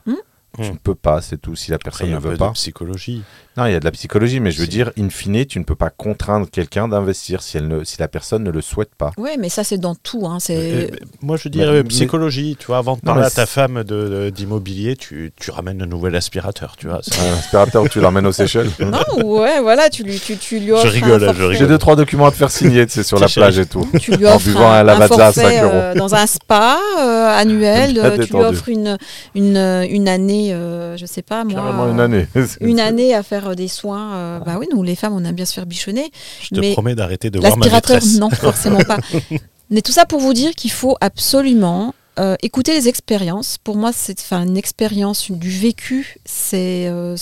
S4: Hmm.
S3: Tu
S1: Hmm.
S3: ne peux pas, c'est tout. Si la personne ne veut
S1: de
S3: pas.
S1: psychologie.
S3: Non, il y a de la psychologie, mais je veux dire, in fine, tu ne peux pas contraindre quelqu'un d'investir si, elle ne, si la personne ne le souhaite pas.
S4: Ouais, mais ça c'est dans tout. Hein.
S1: Euh,
S4: C'est.
S1: moi, je
S3: mais-
S1: dirais
S3: mais-
S1: psychologie. Tu vois, avant de parler à ta femme de- de- d'immobilier, tu, tu ramènes un nouvel aspirateur. Tu vois. C'est-
S3: Un aspirateur, tu l'emmènes aux Seychelles.
S4: Non, ouais, voilà, tu lui, tu, tu lui offres.
S1: rigole,
S4: un
S1: je rigole.
S3: J'ai deux, trois documents à te faire signer, tu sais, sur la plage et tout.
S4: Tu lui
S3: En
S4: offres
S3: buvant
S4: un,
S3: un Lavazza à
S4: forfait,
S3: 5 euros.
S4: euh, dans un spa euh, annuel. Euh, tu lui offres une, une, une année, euh, je sais pas moi.
S3: Carrément une
S4: euh,
S3: année.
S4: Une année à faire euh, des soins. euh, bah oui, nous les femmes, on aime bien se faire bichonner.
S1: Je te promets d'arrêter de voir ma maîtresse.
S4: non, forcément pas. Mais tout ça pour vous dire qu'il faut absolument euh, écouter les expériences. Pour moi, c'est une expérience du vécu. C'est, euh,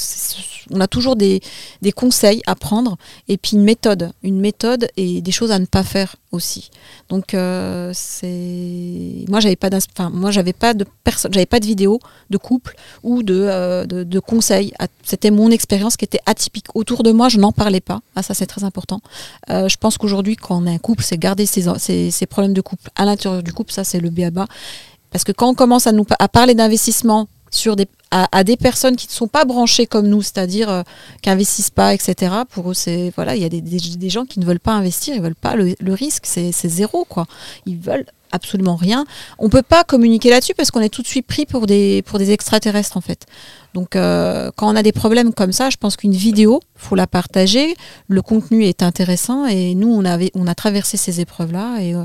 S4: on a toujours des, des conseils à prendre et puis une méthode, une méthode et des choses à ne pas faire aussi. Donc, euh, c'est moi, j'avais pas, moi, j'avais pas de personne, j'avais pas de vidéo de couple ou de, euh, de, conseils. C'était mon expérience qui était atypique. Autour de moi, je n'en parlais pas. Ah, ça, c'est très important. Euh, je pense qu'aujourd'hui, quand on est un couple, c'est garder ses, ses, ses problèmes de couple à l'intérieur du couple. Ça, c'est le B à bas. Parce que quand on commence à parler d'investissement à, des personnes qui ne sont pas branchées comme nous, c'est-à-dire euh, qui investissent pas, etc. Pour eux, c'est voilà, il y a des, gens qui ne veulent pas investir, ils veulent pas le, risque, c'est zéro quoi. Ils veulent absolument rien. On peut pas communiquer là-dessus parce qu'on est tout de suite pris pour des extraterrestres en fait. Donc euh, quand on a des problèmes comme ça, je pense qu'une vidéo, faut la partager. Le contenu est intéressant et nous on avait on a traversé ces épreuves là et euh,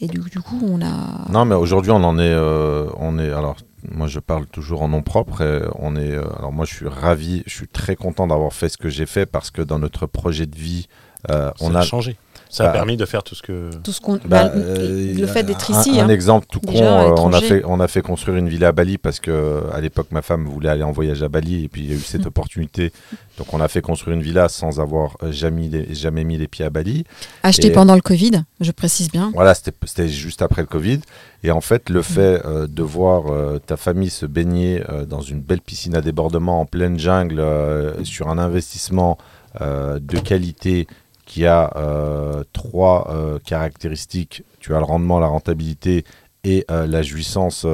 S4: et du, du coup on a
S3: Non, mais aujourd'hui, on en est, euh, on est. Alors, moi, je parle toujours en nom propre. Et on est. euh, alors, moi, je suis ravi. Je suis très content d'avoir fait ce que j'ai fait parce que dans notre projet de vie, euh, on
S1: a
S3: a.
S1: changé. Ça a
S3: Bah,
S1: permis de faire tout ce que.
S4: tout ce qu'on
S3: Bah,
S4: bah,
S3: euh,
S4: le fait d'être ici
S3: Un,
S4: hein.
S3: exemple tout con,
S4: Déjà, à
S3: euh, on, a fait, on a fait construire une villa à Bali parce que à l'époque, ma femme voulait aller en voyage à Bali et puis il y a eu cette
S4: Mm.
S3: opportunité. Donc, on a fait construire une villa sans avoir euh, jamais, les- jamais mis les pieds à Bali.
S4: acheté
S3: et-
S4: pendant le Covid, je précise bien.
S3: Voilà, c'était juste après le Covid. Et en fait,
S4: Mm.
S3: le fait euh, de voir euh, ta famille se baigner euh, dans une belle piscine à débordement en pleine jungle euh, sur un investissement euh, de qualité qui a euh, trois euh, caractéristiques. Tu as le rendement, la rentabilité et euh, la jouissance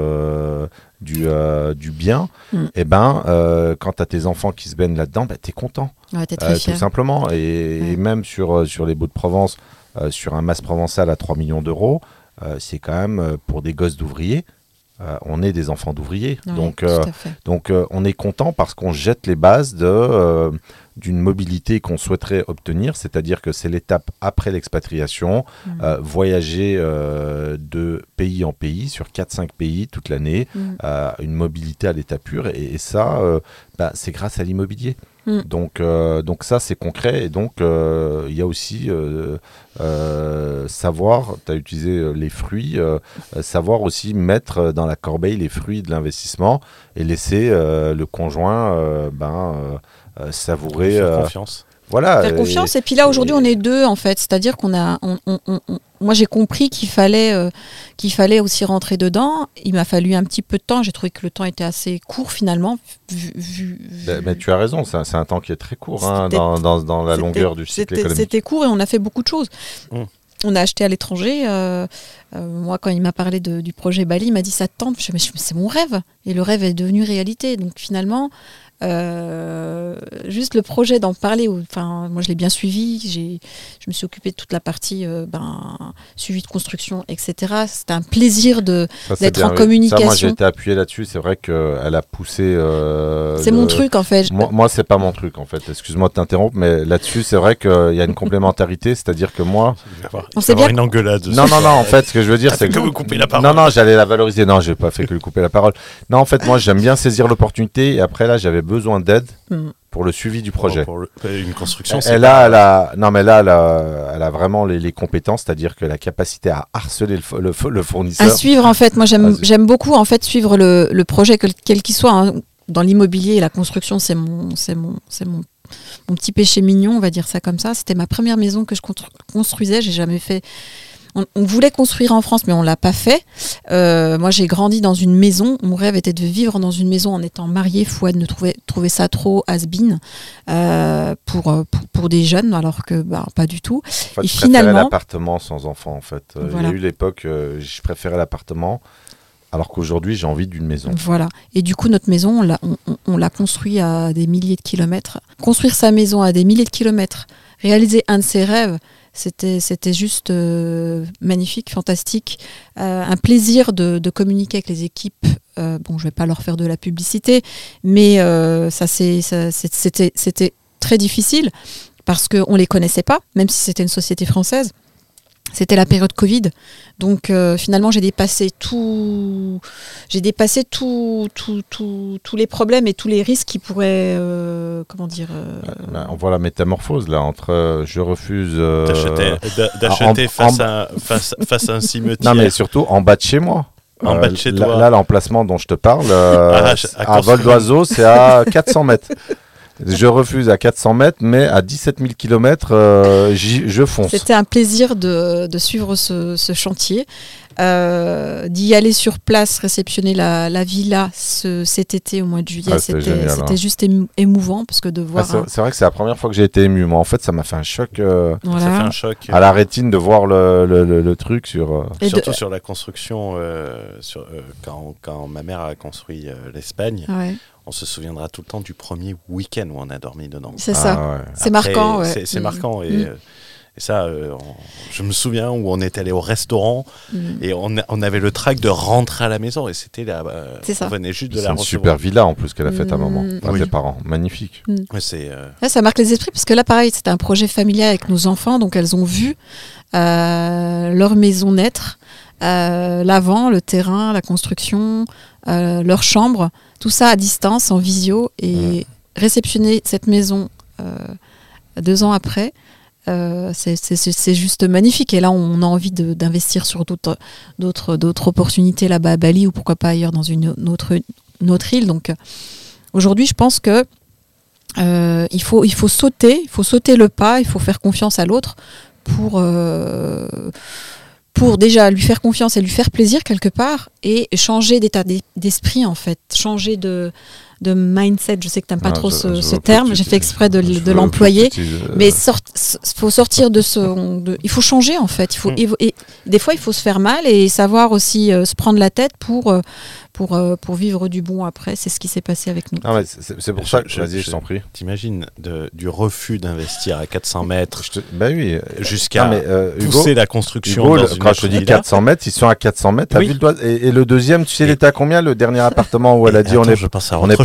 S3: du, du bien.
S4: Mm.
S3: Et ben, euh, quand tu as tes enfants qui se baignent là-dedans, bah, tu es content.
S4: Ouais,
S3: tout simplement. Et,
S4: Ouais.
S3: et même sur, sur les bouts de Provence, sur un mas provençal à 3 millions d'euros, c'est quand même pour des gosses d'ouvriers. euh, on est des enfants d'ouvriers.
S4: Ouais,
S3: donc, euh, donc euh, on est content parce qu'on jette les bases de, d'une mobilité qu'on souhaiterait obtenir, c'est-à-dire que c'est l'étape après l'expatriation,
S4: Mm.
S3: euh, voyager euh, de pays en pays, sur 4-5 pays toute l'année,
S4: Mm.
S3: euh, une mobilité à l'état pur. Et, et ça, bah, c'est grâce à l'immobilier.
S4: Mm.
S3: Donc, donc ça, c'est concret. Et donc, il y a aussi savoir, tu as utilisé les fruits, savoir aussi mettre dans la corbeille les fruits de l'investissement et laisser le conjoint ben, savourer.
S1: Faire
S3: euh,
S1: confiance.
S3: voilà.
S4: Faire
S3: et-
S4: confiance. Et puis là, aujourd'hui, on est deux, en fait. C'est-à-dire qu'on a. on- on- on- on- moi, j'ai compris qu'il fallait, euh, qu'il fallait aussi rentrer dedans. Il m'a fallu un petit peu de temps. J'ai trouvé que le temps était assez court, finalement. Vu, vu- vu-
S3: mais tu as raison, c'est un, temps qui est très court hein, dans, dans- dans la longueur du cycle
S4: c'était-
S3: économique.
S4: C'était court et on a fait beaucoup de choses.
S1: Mm.
S4: On a acheté à l'étranger. euh, euh, moi, quand il m'a parlé de- du projet Bali, il m'a dit ça te tente. Je me suis dit, mais c'est mon rêve. Et le rêve est devenu réalité. Donc finalement, euh, juste le projet d'en parler, enfin, moi je l'ai bien suivi. j'ai- Je me suis occupée de toute la partie euh, ben, suivi de construction, etc. C'était un plaisir d'être en
S3: oui.
S4: communication.
S3: Ça, moi, j'ai été appuyé là-dessus. C'est vrai qu'elle a poussé. euh,
S4: c'est
S3: le-
S4: mon truc en fait.
S3: Moi, moi c'est pas mon truc en fait. Excuse-moi de t'interrompre, mais là-dessus, c'est vrai qu'il y a une complémentarité. C'est-à-dire que moi.
S4: On
S1: avoir
S4: bien-
S1: une engueulade.
S3: Non, non, non, en fait, ce que je veux dire, c'est que.
S1: que vous couper la parole.
S3: Non, non, j'allais la valoriser. Non, j'ai pas fait que lui couper la parole. Non, en fait, moi, j'aime bien saisir l'opportunité. Et après, là, j'avais besoin d'aide
S4: Mm.
S3: pour le suivi du projet.
S1: Pour le- une construction, c'est
S3: Elle a, elle a, non mais là, elle a, elle a vraiment les, les compétences, c'est-à-dire que la capacité à harceler le, fo- le, fo- le fournisseur.
S4: À suivre en fait. Moi j'aime beaucoup en fait suivre le, le projet quel quel qu'il soit. hein. Dans l'immobilier et la construction, c'est mon c'est mon c'est mon mon petit péché mignon, on va dire ça comme ça. C'était ma première maison que je constru- construisais. J'ai jamais fait. On, on voulait construire en France, mais on l'a pas fait. Euh, moi, j'ai grandi dans une maison. Mon rêve était de vivre dans une maison en étant mariée. Fouad ne trouvait, trouvait ça trop has-been euh, pour, pour, pour des jeunes, alors que bah, pas du tout.
S3: En fait,
S4: et
S3: je
S4: finalement-
S3: l'appartement sans enfant. En fait, Euh,
S4: Voilà.
S3: il y a eu l'époque, je préférais l'appartement, alors qu'aujourd'hui, j'ai envie d'une maison.
S4: Voilà. Et du coup, notre maison, on l'a, on l'a construit à des milliers de kilomètres. Construire sa maison à des milliers de kilomètres, réaliser un de ses rêves, c'était, juste euh, magnifique, fantastique. Euh, un plaisir de, communiquer avec les équipes. Euh, bon, je vais pas leur faire de la publicité, mais ça, c'est, c'était, très difficile parce qu'on les connaissait pas, même si c'était une société française. C'était la période Covid. Donc euh, finalement, j'ai dépassé tout, j'ai dépassé tout, tout, tout- tous les problèmes et tous les risques qui pourraient, euh, comment dire, euh,
S3: on voit la métamorphose là entre euh, je refuse. euh,
S1: D'acheter face,
S3: en-
S1: à, face, face à un cimetière.
S3: Non, mais surtout en bas de chez moi.
S1: En bas de chez
S3: là-
S1: toi.
S3: Là, l'emplacement dont je te parle, euh,
S1: À- à
S3: à, vol d'oiseau, c'est à 400 mètres. Je refuse à 400 mètres, mais à 17 000 km, je fonce.
S4: C'était un plaisir de, de suivre ce, ce chantier, euh, d'y aller sur place, réceptionner la, la villa ce- cet été au mois de juillet.
S3: Ah, c'était
S4: c'était
S3: génial,
S4: c'était
S3: hein.
S4: juste émou- émouvant parce que de
S3: Ah,
S4: voir.
S3: c'est
S4: un-
S3: c'est vrai que c'est la première fois que j'ai été ému. Moi, en fait, ça m'a fait un choc euh,
S1: Ça fait un choc.
S3: à la rétine de voir le, le- le- le truc sur. euh,
S4: de-
S1: Surtout sur la construction, euh, sur, euh, quand, quand ma mère a construit euh, l'Espagne,
S4: Ouais,
S1: on se souviendra tout le temps du premier week-end où on a dormi dedans.
S4: c'est
S3: ah,
S4: ça.
S3: ouais.
S4: C'est marquant. ouais.
S1: C'est c'est
S4: Mm.
S1: marquant. Et,
S4: Mm.
S1: euh, et ça, euh, on- je me souviens où on est allé au restaurant
S4: Mm.
S1: et on, avait le trac de rentrer à la maison et c'était là.
S4: C'est ça.
S1: On venait juste de
S3: C'est
S1: la
S3: une
S1: recevoir.
S3: super villa en plus qu'elle a faite à maman, enfin,
S1: Oui.
S3: tes parents. Magnifique.
S1: Ouais, c'est, euh,
S4: Ouais, ça marque les esprits parce que là, pareil, c'était un projet familial avec nos enfants, donc elles ont vu euh, leur maison naître, euh, l'avant, le terrain, la construction, euh, leur chambre, tout ça à distance, en visio, et réceptionner cette maison euh, deux ans après. euh, c'est- juste magnifique et là on a envie d'investir sur d'autres opportunités là-bas à Bali ou pourquoi pas ailleurs dans une autre, une autre île donc aujourd'hui je pense que euh, il, faut, il faut sauter, il faut sauter le pas, il faut faire confiance à l'autre pour, euh, pour déjà lui faire confiance et lui faire plaisir quelque part et changer d'état d'es- d'esprit en fait, changer de, de mindset. Je sais que tu n'aimes pas
S3: Ah,
S4: trop
S3: je-
S4: ce,
S3: je
S4: terme, j'ai fait exprès de, l'employer.
S3: tu-
S4: Mais il faut sortir de ce. de- il faut changer en fait. Il faut,
S1: Mm.
S4: et des fois, il faut se faire mal et savoir aussi euh, se prendre la tête pour, euh, pour, euh, pour vivre du bon après. C'est ce qui s'est passé avec nous.
S3: C'est pour
S1: Je-
S3: ça que.
S1: je-
S3: Vas-y,
S1: je-
S3: t'en prie.
S1: T'imagines du refus d'investir à 400 mètres
S3: te- Bah oui.
S1: jusqu'à
S3: euh, Hugo,
S1: pousser la construction
S3: Hugo,
S1: dans une
S3: quand je te dis
S1: villa.
S3: 400 mètres, ils sont à 400 mètres. T'as
S1: Oui.
S3: vu le doigt et, et le deuxième, tu sais, il était à combien Le dernier appartement où elle a dit on est,
S1: je pense à
S3: on n'est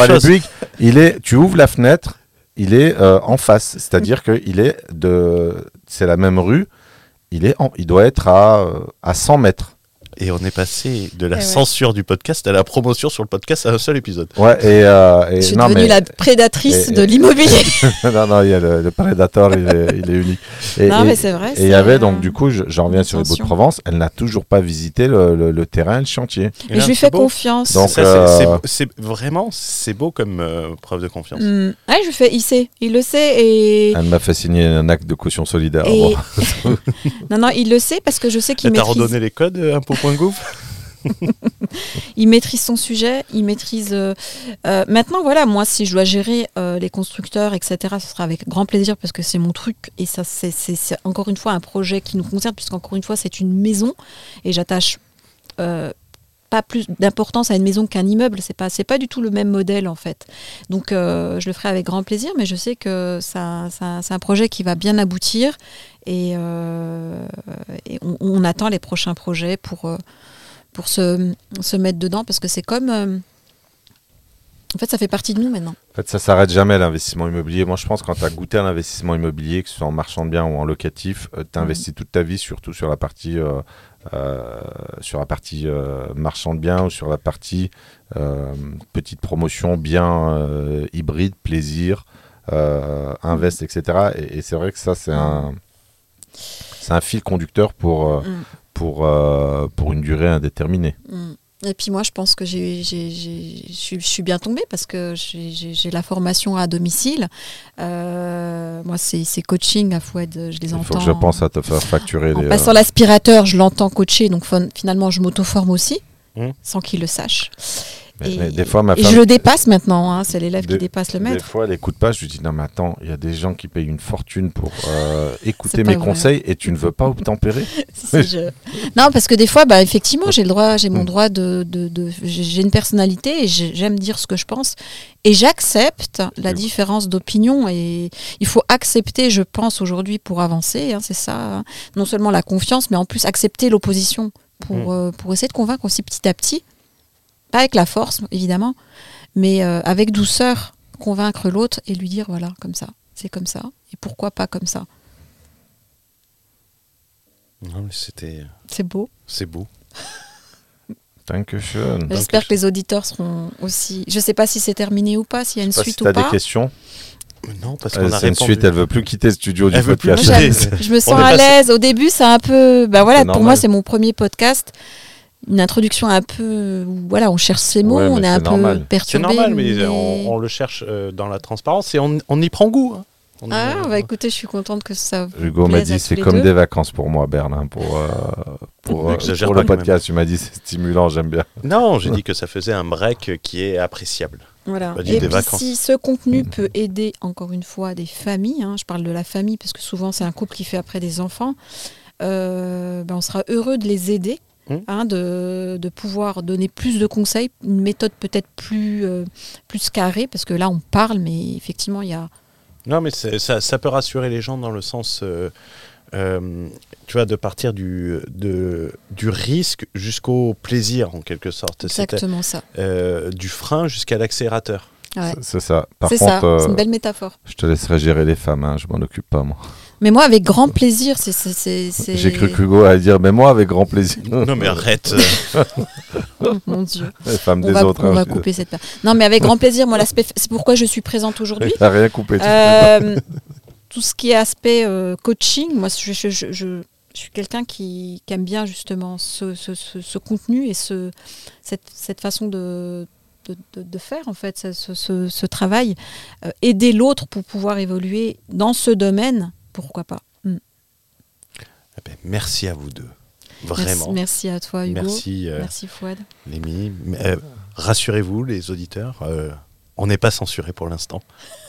S3: Il est, tu ouvres la fenêtre, il est euh, en face. C'est-à-dire qu'il est de. C'est la même rue. Il, est en- il doit être à, euh, à 100 mètres.
S1: Et on est passé de la
S4: Eh ouais.
S1: censure du podcast à la promotion sur le podcast à un seul épisode.
S3: Ouais, et. euh, et-
S4: Je suis
S3: non,
S4: devenue
S3: mais-
S4: la prédatrice
S3: et-
S4: de l'immobilier.
S3: non, non, il y a le, le Predator, il est, il est unique. Et,
S4: non,
S3: et-
S4: mais c'est vrai.
S3: et il y avait donc, du coup, je- j'en reviens sur les
S4: attention.
S3: Beaux-de-Provence, elle n'a toujours pas visité le, le- le terrain, le chantier.
S1: Et
S4: Mais
S1: là,
S4: je lui fais
S1: beau.
S4: confiance.
S3: Donc, euh,
S1: c'est vraiment c'est beau comme euh, preuve de confiance.
S4: Hmm. Ouais, je lui fais, il sait, il le sait et
S3: Elle m'a fait signer un acte de caution solidaire.
S4: Et-
S3: Bon.
S4: non non, il le sait parce que je sais qu'il
S1: Et T'as
S4: maîtrise,
S1: redonné les codes
S4: il maîtrise son sujet, il maîtrise. euh, euh, maintenant voilà, moi si je dois gérer euh, les constructeurs etc, ce sera avec grand plaisir parce que c'est mon truc et ça c'est encore une fois un projet qui nous concerne puisqu'encore une fois c'est une maison et j'attache. pas plus d'importance à une maison qu'un immeuble, c'est pas c'est pas du tout le même modèle en fait. Donc je le ferai avec grand plaisir, mais je sais que ça- c'est un projet qui va bien aboutir et, euh, et on, on attend les prochains projets pour euh, pour se, se mettre dedans parce que c'est comme euh, En fait, ça fait partie de nous maintenant.
S3: En fait, ça s'arrête jamais l'investissement immobilier. Moi, je pense que quand tu as goûté à l'investissement immobilier, que ce soit en marchand de biens ou en locatif, tu investis toute ta vie, surtout sur la partie, euh, sur la partie marchand de biens ou sur la partie petite promotion, bien hybride, plaisir, invest, etc. Et, et c'est vrai que ça, c'est un, c'est un fil conducteur pour, euh,
S4: Mm.
S3: pour, euh, pour une durée indéterminée.
S4: Mm. Et puis moi, je pense que j'ai- j'ai- j'ai- je suis- bien tombée parce que j'ai- la formation à domicile. Euh, moi, c'est c'est coaching à Foued, je les
S3: Il
S4: entends.
S3: faut que je pense à te faire facturer
S4: En
S3: les.
S4: passant
S3: euh,
S4: l'aspirateur, je l'entends coacher, donc fin- finalement, je m'auto-forme aussi,
S1: Mm.
S4: sans qu'il le sache.
S3: Mais-
S4: Et,
S3: mais des fois, ma
S4: et je le dépasse maintenant, hein, c'est l'élève
S3: Des-
S4: qui dépasse le
S3: Des
S4: maître.
S3: fois, elle écoute pas. Je lui dis non, mais attends, il y a des gens qui payent une fortune pour euh, écouter mes
S4: vrai.
S3: conseils et tu ne veux pas obtempérer.
S4: Si, si, je- Non, parce que des fois, bah, effectivement, j'ai le droit, j'ai mon droit de, de, de- j'ai une personnalité et j'ai- j'aime dire ce que je pense et j'accepte la différence d'opinion et il faut accepter, je pense aujourd'hui pour avancer, hein, c'est ça, hein. non seulement la confiance, mais en plus accepter l'opposition pour
S1: Mm.
S4: euh, pour essayer de convaincre aussi petit à petit, pas avec la force évidemment, mais euh, avec douceur, convaincre l'autre et lui dire voilà comme ça, c'est comme ça et pourquoi pas comme ça,
S1: Non, mais c'était.
S4: c'est beau.
S1: C'est beau.
S4: J'espère que les auditeurs seront aussi. Je sais pas si c'est terminé ou pas, s'il y a une suite
S3: si
S4: ou pas.
S3: des questions.
S1: Non, parce
S3: Euh,
S1: qu'on a
S3: C'est une suite. Elle veut plus quitter le studio du
S1: Elle veut plus
S4: Moi,
S3: podcast.
S4: j'aime- je me sens à l'aise. Au début, c'est un peu. Bah voilà, pour
S3: normal.
S4: moi, c'est mon premier podcast. Une introduction un peu. où, Voilà, on cherche ses mots,
S3: Ouais,
S4: on est un peu
S3: normal.
S1: C'est
S4: perturbé.
S1: normal, mais on, on le cherche euh, dans la transparence et on, on y prend goût. hein. On
S4: Ah, bah écoutez, je suis contente que ça. vous
S3: Hugo m'a dit c'est comme
S4: deux.
S3: des vacances pour moi, Berlin, pour, euh, pour, euh,
S1: N'exagère
S3: pour
S1: pas
S3: le podcast. Tu m'as dit c'est stimulant, j'aime bien.
S1: Non, j'ai dit que ça faisait un break qui est appréciable.
S4: Voilà. Et puis, si ce contenu peut aider, encore une fois, des familles, hein, je parle de la famille parce que souvent c'est un couple qui fait après des enfants, euh, ben, on sera heureux de les aider,
S1: Mm.
S4: hein, de, de pouvoir donner plus de conseils, une méthode peut-être plus, euh, plus carrée, parce que là on parle, mais effectivement il y a.
S1: Non, mais c'est- ça, ça peut rassurer les gens dans le sens, euh, euh, tu vois, de partir du, de, du risque jusqu'au plaisir, en quelque sorte.
S4: Exactement ça.
S1: euh, du frein jusqu'à l'accélérateur.
S4: Ouais.
S3: C'est- ça. Par
S4: C'est
S3: contre,
S4: ça,
S3: euh,
S4: c'est une belle métaphore.
S3: je te laisserai gérer les femmes, hein, je m'en occupe pas moi.
S4: Mais moi, avec grand plaisir, c'est. c'est- c'est- c'est-
S3: J'ai cru qu'Hugo allait dire, mais moi avec grand plaisir.
S1: Non, mais arrête.
S4: Oh, mon Dieu.
S3: Les femmes
S4: On
S3: des
S4: va,
S3: autres.
S4: on
S3: hein,
S4: va couper cette part. Non, mais avec grand plaisir, moi, l'aspect. C'est pourquoi je suis présente aujourd'hui.
S3: T'as rien coupé. tu
S4: Euh, tout ce qui est aspect euh, coaching, moi je, je- je- je- je suis quelqu'un qui, qui aime bien justement ce, ce- ce- ce contenu et ce, cette, cette façon de, de, de- de faire en fait ce, ce- ce- ce travail. Euh, aider l'autre pour pouvoir évoluer dans ce domaine, pourquoi pas. Mm.
S1: Eh ben, merci à vous deux.
S4: Merci,
S1: Vraiment.
S4: merci à toi Hugo.
S1: Merci, euh,
S4: Merci Fouad.
S1: Lémi. Euh, Rassurez-vous, les auditeurs, euh, on n'est pas censuré pour l'instant.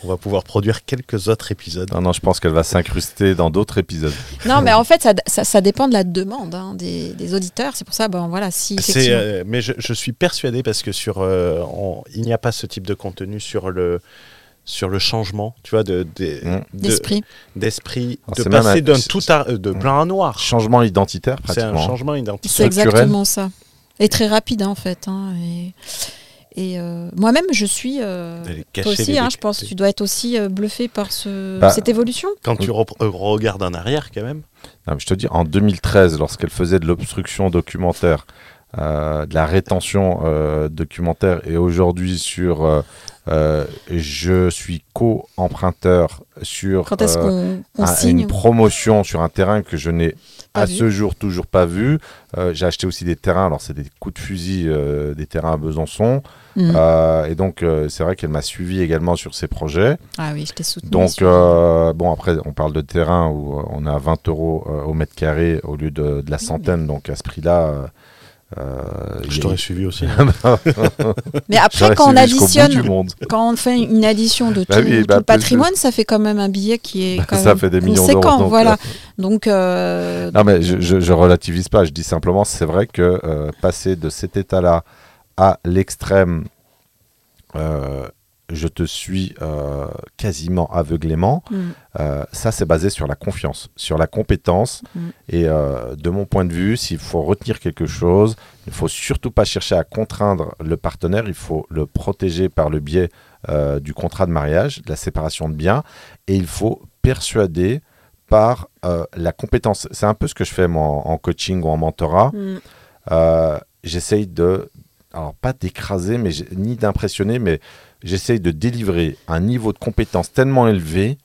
S1: On va pouvoir produire quelques autres épisodes.
S3: Non, non, je pense qu'elle va s'incruster dans d'autres épisodes.
S4: Non, mais en fait, ça, ça- ça dépend de la demande hein, des, des auditeurs. C'est pour ça, bon, voilà, si
S1: C'est,
S4: effectivement.
S1: euh, mais je, je suis persuadé parce que sur, euh, on- il n'y a pas ce type de contenu sur le, sur le changement, tu vois, de, de-
S3: Mm.
S1: de-
S4: d'esprit.
S1: d'esprit, de passer
S3: un-
S1: d'un tout à, euh, de blanc à noir.
S3: Changement identitaire,
S1: C'est un
S3: pratiquement.
S1: changement identitaire.
S4: C'est exactement ça. Et très rapide, hein, en fait. hein, et et euh, moi-même, je suis. euh, toi aussi, hein, je pense que tu dois être aussi euh, bluffé par ce,
S3: Bah,
S4: cette évolution.
S1: Quand tu re- regardes en arrière, quand même.
S3: Non, mais je te dis, en 2013, lorsqu'elle faisait de l'obstruction documentaire, euh, de la rétention euh, documentaire, et aujourd'hui sur euh, je suis co-emprunteur sur euh, un- une promotion sur un terrain que je n'ai à
S4: vu.
S3: ce jour toujours pas vu. Euh, J'ai acheté aussi des terrains, alors c'est des coups de fusil, des terrains à Besançon. Euh, et donc c'est vrai qu'elle m'a suivi également sur ces projets.
S4: Ah oui, je t'ai soutenu.
S3: Donc, bon, après, on parle de terrain où on est à 20 euros au mètre carré au lieu de, de la centaine. Donc, à ce prix-là. Euh,
S1: Je t'aurais suivi aussi.
S4: Mais après, quand on additionne, quand on fait une addition de tout,
S3: Bah oui,
S4: tout
S3: bah,
S4: le patrimoine, ça fait quand même un billet qui est
S3: Bah,
S4: quand
S3: ça
S4: même
S3: fait des millions
S4: conséquent.
S3: d'euros. donc,
S4: voilà.
S3: euh,
S4: Donc, euh,
S3: Non, mais je, je, je relativise pas. Je dis simplement, c'est vrai que euh, passer de cet état-là à l'extrême, euh, je te suis euh, quasiment aveuglément,
S4: Mm.
S3: euh, ça c'est basé sur la confiance, sur la compétence.
S4: Mm.
S3: Et euh, de mon point de vue, s'il faut retenir quelque chose, il ne faut surtout pas chercher à contraindre le partenaire, il faut le protéger par le biais du contrat de mariage, de la séparation de biens, et il faut persuader par la compétence. C'est un peu ce que je fais moi, en, coaching ou en mentorat.
S4: Mm.
S3: J'essaye de, alors pas d'écraser, mais ni d'impressionner, mais j'essaye de délivrer un niveau de compétence tellement élevé,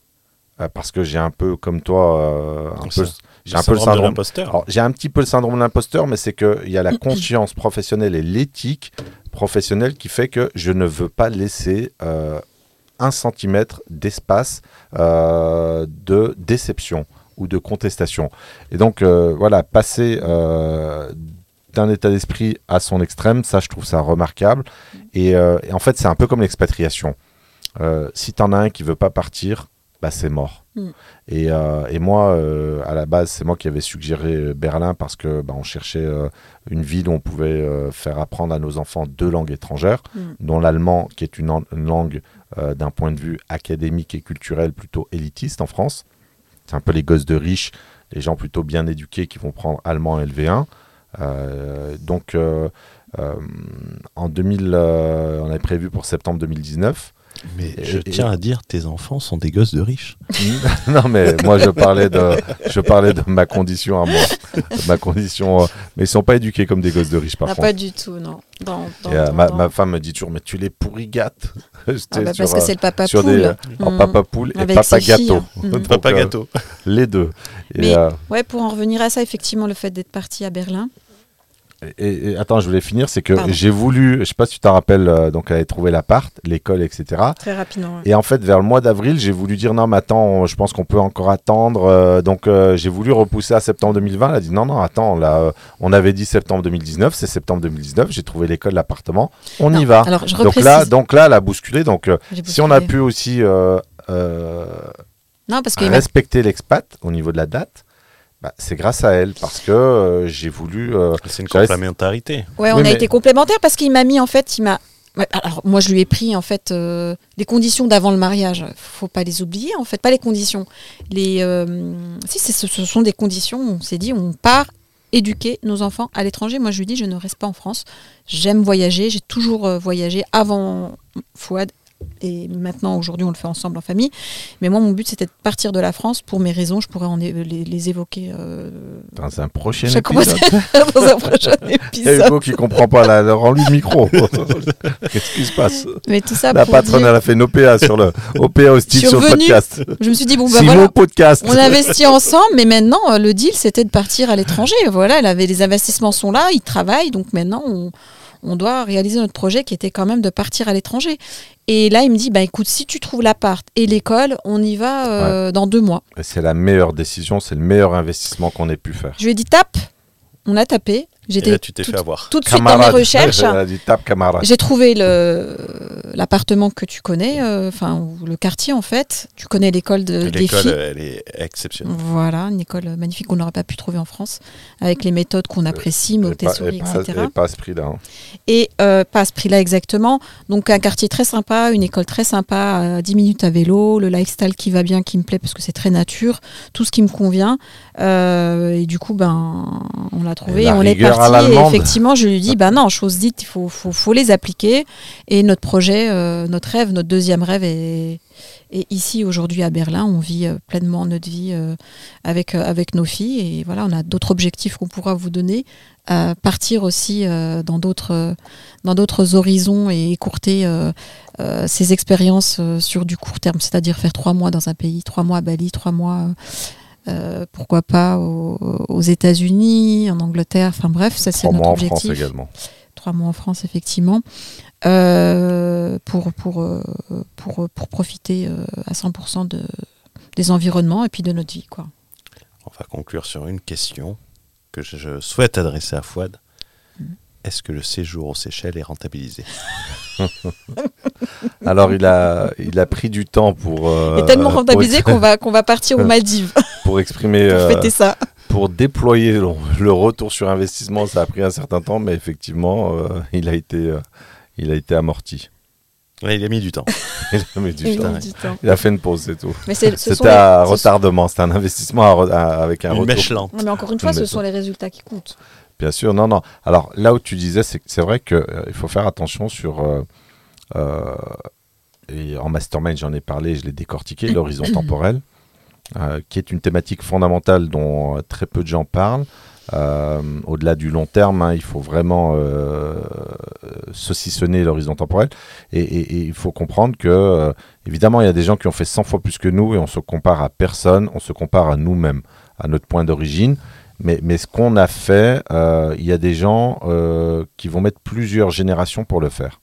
S3: euh, parce que j'ai un peu, comme toi, euh, un peu, j'ai un peu le
S1: de
S3: syndrome.
S1: l'imposteur.
S3: J'ai un petit peu le syndrome de l'imposteur, mais c'est qu'il y a la conscience professionnelle et l'éthique professionnelle qui fait que je ne veux pas laisser euh, un centimètre d'espace euh, de déception ou de contestation. Et donc, euh, voilà, passer euh, d'un état d'esprit à son extrême, ça, je trouve ça remarquable. Et, euh, et en fait, c'est un peu comme l'expatriation. Euh, si tu en as un qui veut pas partir, bah, c'est mort.
S4: Mm.
S3: Et, euh, et moi, euh, à la base, c'est moi qui avais suggéré Berlin parce que bah, on cherchait euh, une ville où on pouvait faire apprendre à nos enfants deux langues étrangères,
S4: Mm.
S3: dont l'allemand, qui est une, an- une langue d'un point de vue académique et culturel plutôt élitiste en France. C'est un peu les gosses de riches, les gens plutôt bien éduqués qui vont prendre allemand LV1. Euh, donc, euh, euh, en 2000, euh, on avait prévu pour septembre 2019.
S1: Mais
S3: Et-
S1: je
S3: et-
S1: tiens à dire, tes enfants sont des gosses de riches.
S3: non, mais moi, je parlais de, je parlais de ma condition à moi. Ma condition. euh, mais ils sont pas éduqués comme des gosses de riches, par
S4: Ah,
S3: contre.
S4: pas du tout, non. Dans, dans-
S3: Et, euh,
S4: dans-
S3: ma,
S4: dans-
S3: ma femme me dit toujours, mais tu les pourrigates.
S4: Ah bah, parce que
S3: euh,
S4: c'est le papa poule.
S3: des en
S4: Mm.
S3: papa poule et
S4: Avec
S3: papa gâteau. Donc,
S1: Papa gâteau.
S3: les deux. Et,
S4: Mais-
S3: euh,
S4: Ouais, pour en revenir à ça, effectivement, le fait d'être parti à Berlin.
S3: Et- et attends, je voulais finir, c'est que j'ai voulu, je sais pas si tu t'en rappelles, euh, donc elle avait trouvé l'appart, l'école, etc.
S4: Très rapidement. ouais.
S3: Et en fait, vers le mois d'avril, j'ai voulu dire non, mais attends, on- je pense qu'on peut encore attendre. euh, donc, euh, j'ai voulu repousser à septembre 2020. Elle a dit non, non, attends, là, euh, on avait dit septembre 2019, c'est septembre 2019. J'ai trouvé l'école, l'appartement. On y va.
S4: Alors, je
S3: Donc là, donc là, elle a bousculé. Donc, si on a pu aussi
S4: Non, parce m'a
S3: respecter l'expat au niveau de la date, bah, c'est grâce à elle parce que euh, j'ai voulu. euh,
S1: C'est une complémentarité.
S4: Ouais, on
S3: Oui,
S4: a
S3: mais-
S4: été complémentaires parce qu'il m'a mis en fait, il m'a. Alors moi je lui ai pris en fait euh, les conditions d'avant le mariage. Faut pas les oublier en fait, pas les conditions. Les euh, si c'est- ce, sont des conditions. On s'est dit on part éduquer nos enfants à l'étranger. Moi je lui dis je ne reste pas en France. J'aime voyager. J'ai toujours voyagé avant Fouad. Et maintenant, aujourd'hui, on le fait ensemble en famille. Mais moi, mon but, c'était de partir de la France pour mes raisons. Je pourrais en les, les évoquer euh,
S3: dans un prochain
S4: Chaque
S3: épisode.
S4: dans un prochain
S3: Il y a
S4: épisode.
S3: Hugo qui comprend pas. Là, rends-lui le micro. Qu'est-ce qui se passe
S4: Mais tout ça
S3: La
S4: pour
S3: patronne,
S4: dire-
S3: elle a fait une OPA sur le OPA hostile sur le
S4: Survenue.
S3: podcast.
S4: Je me suis dit, bon, bah voilà,
S3: podcast.
S4: on investit ensemble, mais maintenant, euh, le deal, c'était de partir à l'étranger. Voilà, elle avait, les investissements sont là, ils travaillent, donc maintenant, on, on doit réaliser notre projet qui était quand même de partir à l'étranger. Et là, il me dit, bah écoute, si tu trouves l'appart et l'école, on y va euh, dans deux mois.
S3: C'est la meilleure décision, c'est le meilleur investissement qu'on ait pu faire.
S4: Je lui ai dit, tape. On a tapé.
S1: Et
S4: J'étais
S1: là, tu t'es
S4: tout,
S1: fait avoir.
S4: tout de suite dans mes recherches. J'ai trouvé l'appartement que tu connais, euh, enfin ou le quartier en fait. Tu connais l'école de, des
S1: L'école,
S4: filles.
S1: elle est exceptionnelle.
S4: Voilà, une école magnifique qu'on n'aurait pas pu trouver en France, avec les méthodes qu'on apprécie,
S3: Et pas,
S4: Montessori, etc.
S3: et pas à ce prix-là. hein.
S4: Et euh, pas à ce prix-là exactement. Donc un quartier très sympa, une école très sympa, à 10 minutes à vélo, le lifestyle qui va bien, qui me plaît parce que c'est très nature, tout ce qui me convient. Euh, et du coup, ben, on l'a trouvé,
S3: Et
S4: on est
S3: rigueur
S4: Et effectivement, je lui dis, ben non, chose dite, il faut, faut, faut les appliquer. Et notre projet, euh, notre rêve, notre deuxième rêve est, est ici aujourd'hui à Berlin. On vit euh, pleinement notre vie euh, avec, avec nos filles. Et voilà, on a d'autres objectifs qu'on pourra vous donner. Partir aussi euh, dans d'autres dans d'autres horizons et écourter ces expériences sur du court terme, c'est-à-dire faire trois mois dans un pays, trois mois à Bali, trois mois, euh, pourquoi pas aux, aux États-Unis, en Angleterre, enfin bref, ça c'est
S3: Trois
S4: notre
S3: mois en France
S4: objectif.
S3: également.
S4: Trois mois en France, effectivement, euh, pour, pour, euh, pour, pour profiter à 100% de, des environnements et puis de notre vie. Quoi.
S1: On va conclure sur une question que je souhaite adresser à Fouad. Est-ce que le séjour aux Seychelles est rentabilisé
S3: Alors, il a, il a pris du temps pour. euh,
S4: Et tellement
S3: pour
S4: rentabilisé qu'on va, qu'on va partir aux Maldives
S3: Pour exprimer.
S4: pour
S3: euh,
S4: fêter ça.
S3: pour déployer le, le retour sur investissement, ça a pris un certain temps, mais effectivement, euh, il, a été, euh, il a été amorti.
S1: Ouais, il a mis du temps.
S3: Il a mis du
S4: Il
S3: temps.
S4: met du temps.
S3: Il a fait une pause, c'est tout.
S4: Mais c'est- ce sont
S3: C'était à
S4: les- ce sont-
S3: retardement, c'était un investissement à re- à- avec un
S1: Une
S3: retour.
S1: mèche lente.
S4: Non, mais encore une fois, ce sont les résultats qui comptent.
S3: Bien sûr, non, non. Alors là où tu disais, c'est vrai qu'il faut faire attention sur. euh, euh, et en mastermind, j'en ai parlé, je l'ai décortiqué, l'horizon temporel, euh, qui est une thématique fondamentale dont euh, très peu de gens parlent. Euh, Au-delà du long terme, hein, il faut vraiment euh, saucissonner l'horizon temporel. Et, et- et il faut comprendre que, euh, évidemment, il y a des gens qui ont fait 100 fois plus que nous et on se compare à personne, on se compare à nous-mêmes, à notre point d'origine. Mais, mais ce qu'on a fait, euh, il y a des gens euh, qui vont mettre plusieurs générations pour le faire.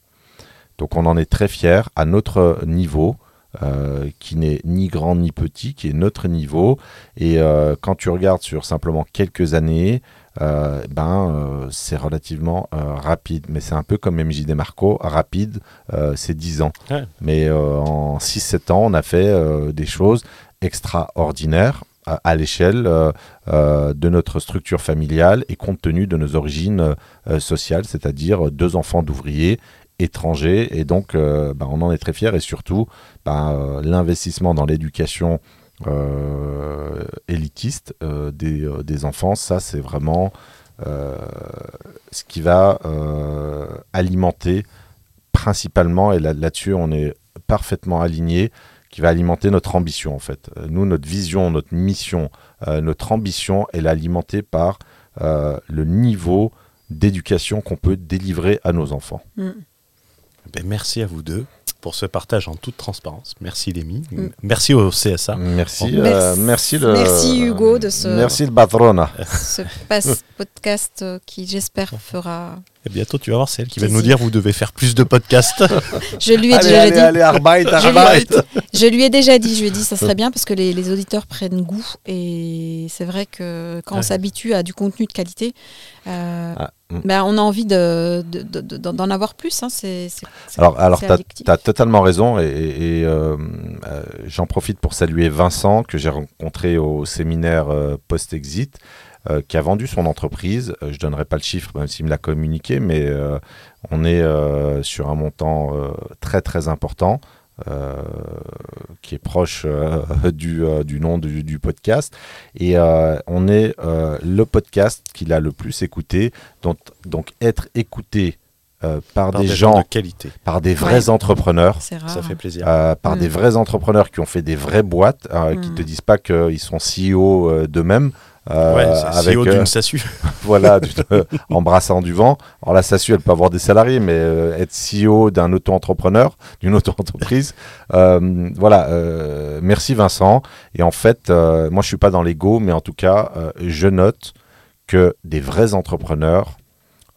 S3: Donc on en est très fiers à notre niveau, euh, qui n'est ni grand ni petit, qui est notre niveau. Et euh, quand tu regardes sur simplement quelques années, euh, ben c'est relativement rapide. Mais c'est un peu comme MJ Demarco, rapide, c'est 10 ans.
S1: Ouais.
S3: Mais en 6-7 ans, on a fait des choses extraordinaires à, l'échelle euh, euh, de notre structure familiale et compte tenu de nos origines euh, sociales, c'est-à-dire deux enfants d'ouvriers étrangers. Et donc, ben, on en est très fiers et surtout, euh, l'investissement dans l'éducation élitiste des, enfants, ça, c'est vraiment ce qui va alimenter principalement, et là- là-dessus, on est parfaitement aligné, qui va alimenter notre ambition en fait. Euh, Nous, notre vision, notre mission, euh, notre ambition, elle est alimentée par euh, le niveau d'éducation qu'on peut délivrer à nos enfants.
S1: Ben, merci à vous deux pour ce partage en toute transparence. Merci Lémi.
S4: Mm.
S1: Merci au CSA.
S3: Merci,
S4: Merci.
S3: euh, merci le.
S4: Merci, Hugo, de ce-
S3: Merci le patrona.
S4: Ce podcast euh, qui, j'espère, fera.
S1: Et bientôt, tu vas voir, c'est elle qui va nous dire vous devez faire plus de podcasts.
S4: Je lui ai
S3: Allez,
S4: déjà
S3: allez,
S4: dit.
S3: allez, Arbeit,
S4: Je lui,
S3: Arbeit.
S4: je lui ai déjà dit, je lui ai dit, ça serait bien parce que les, les auditeurs prennent goût et c'est vrai que quand on s'habitue à du contenu de qualité, euh,
S3: Ah.
S4: Ben, on a envie de, de- de- de- d'en avoir plus. hein, c'est,
S3: Alors, alors tu as, totalement raison et, et, euh, euh, j'en profite pour saluer Vincent que j'ai rencontré au séminaire euh, post-exit qui a vendu son entreprise. Je donnerai pas le chiffre même s'il me l'a communiqué, mais on est sur un montant très très important. Euh, qui est proche euh, du, euh, du nom du, du podcast. Et euh, on est euh, le podcast qu'il a le plus écouté. Donc, donc être écouté euh, par,
S1: Par
S3: des,
S1: des
S3: gens
S1: de qualité.
S3: par des vrais entrepreneurs,
S4: rare.
S1: Ça fait plaisir.
S3: euh, par
S4: Mm.
S3: des vrais entrepreneurs qui ont fait des vraies boîtes, euh, qui
S4: Mm.
S3: te disent pas qu'ils sont CEO euh, d'eux-mêmes.
S1: Ouais,
S3: avec
S1: CEO d'une SASU.
S3: voilà euh, embrassant du vent. Alors la SASU, elle peut avoir des salariés, mais euh, être CEO d'un auto-entrepreneur, d'une auto-entreprise, euh, voilà. euh, merci Vincent. Et en fait, moi je suis pas dans l'ego, mais en tout cas, je note que des vrais entrepreneurs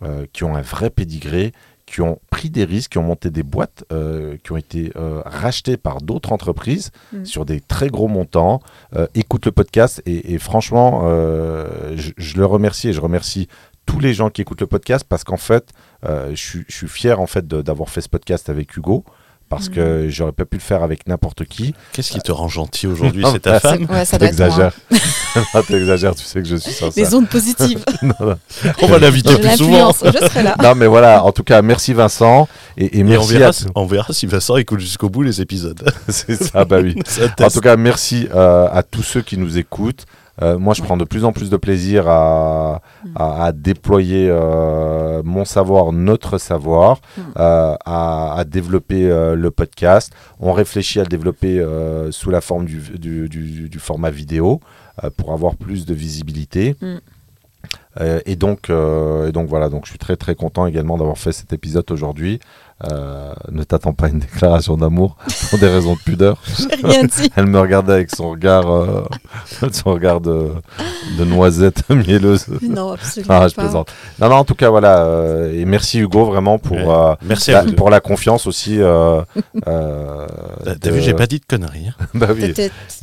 S3: euh, qui ont un vrai pédigré, qui ont pris des risques, qui ont monté des boîtes, euh, qui ont été euh, rachetées par d'autres entreprises
S4: Mm.
S3: sur des très gros montants, euh, écoutent le podcast et, et franchement, euh, je, je le remercie et je remercie tous les gens qui écoutent le podcast parce qu'en fait, je, suis- je suis fier en fait d'avoir fait ce podcast avec Hugo parce
S4: Mm.
S3: que j'aurais pas pu le faire avec n'importe qui.
S1: Qu'est-ce qui te rend gentil aujourd'hui? C'est ta femme?
S4: Ouais, ça doit être moi.
S3: T'exagères. Non, T'exagères, tu sais que je suis sincère.
S4: Les ondes positives.
S1: On va l'inviter plus souvent.
S4: Je serai là.
S3: Non, mais voilà, en tout cas, merci Vincent et, et
S1: Et on
S3: merci
S1: verra,
S3: à
S1: si- on verra si Vincent écoute jusqu'au bout les épisodes.
S3: C'est ça, bah oui.
S1: Ça
S3: En tout cas, merci euh, à tous ceux qui nous écoutent. Euh, moi, je prends de plus en plus de plaisir à, à, à déployer euh, mon savoir, notre savoir,
S4: Mm.
S3: euh, à, à développer le podcast. On réfléchit à le développer sous la forme du, du, du- du format vidéo pour avoir plus de visibilité.
S4: Mm.
S3: Et donc, et donc voilà, donc je suis très très content également d'avoir fait cet épisode aujourd'hui. Euh, ne t'attends pas à une déclaration d'amour pour des raisons de pudeur.
S4: J'ai rien dit.
S3: Elle me regardait avec son regard, euh, son regard de, de noisette mielleuse.
S4: Non, absolument
S3: Ah, je
S4: pas.
S3: plaisante. Non, non, en tout cas, voilà. euh, et merci Hugo vraiment pour,
S1: Ouais.
S3: euh,
S1: Merci
S3: la, pour la confiance aussi. euh, euh,
S1: T'as vu, j'ai pas dit de conneries. hein.
S3: bah oui.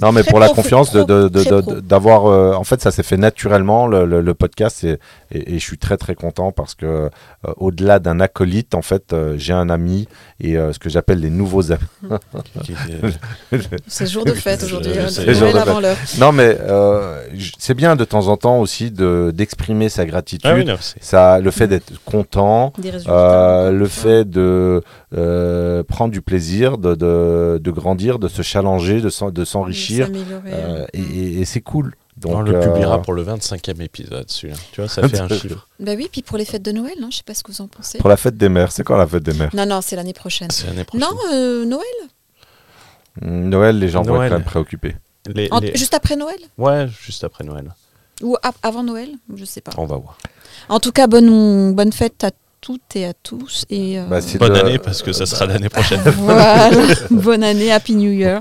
S3: Non, mais pour la confiance de- de- de-
S4: très
S3: de-
S4: pro.
S3: de- d'avoir. euh, en fait, ça s'est fait naturellement, le, le- le podcast, et, et- et je suis très, très content parce que, euh, au-delà d'un acolyte, en fait, euh, j'ai un un ami et euh, ce que j'appelle les nouveaux amis.
S1: Euh,
S4: C'est jour de fête aujourd'hui.
S1: C'est-
S4: euh, avant l'heure.
S3: Non, mais euh, c'est bien de temps en temps aussi de d'exprimer sa gratitude.
S1: Ah oui, non, c'est-
S3: Ça, le fait d'être content, euh, le fait de euh, prendre du plaisir, de, de, de grandir, de se challenger, de s'en- de s'enrichir,
S4: S'améliorer.
S3: euh, et, et- et c'est cool. Donc,
S1: on le
S3: euh,
S1: publiera pour le 25e épisode, celui-là. Tu vois, ça fait un chiffre.
S4: Bah oui, puis pour les fêtes de Noël, hein, je sais pas ce que vous en pensez.
S3: pour la fête des mères. C'est quand la fête des mères
S4: Non, non, c'est l'année prochaine.
S1: C'est l'année prochaine.
S4: Non, euh, Noël
S3: Mm, Noël, les gens vont
S1: Noël.
S3: être quand même préoccupés.
S1: Les-
S4: En-
S1: les-
S4: Juste après Noël
S1: Ouais, juste après Noël.
S4: Ou a- avant Noël Je sais pas.
S1: On va voir.
S4: En tout cas, bonne, bonne fête à toutes et à tous. Et, euh,
S3: Bah,
S1: Bonne
S3: de-
S1: année, parce que ça sera l'année prochaine.
S4: voilà, bonne année, Happy New Year.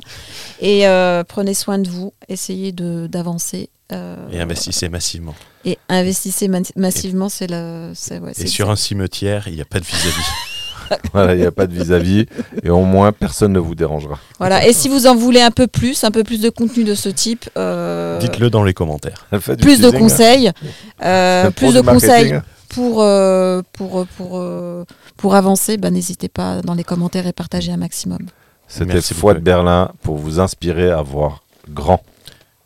S4: Et euh, prenez soin de vous, essayez de- d'avancer. euh,
S1: Et investissez massivement.
S4: et investissez ma- massivement, c'est le. c'est- ouais,
S1: Et sur un cimetière, il n'y a pas de vis-à-vis.
S3: Voilà, il n'y a pas de vis-à-vis. et au moins, personne ne vous dérangera.
S4: Voilà. Et si vous en voulez un peu plus, un peu plus de contenu de ce type, euh,
S1: Dites-le dans les commentaires.
S4: Plus de conseils,
S3: hein. Pour
S4: plus de conseils. Pour, euh, pour, pour, euh, pour avancer, bah, n'hésitez pas dans les commentaires et partagez un maximum.
S3: C'était Foi de. Berlin pour vous inspirer à voir grand.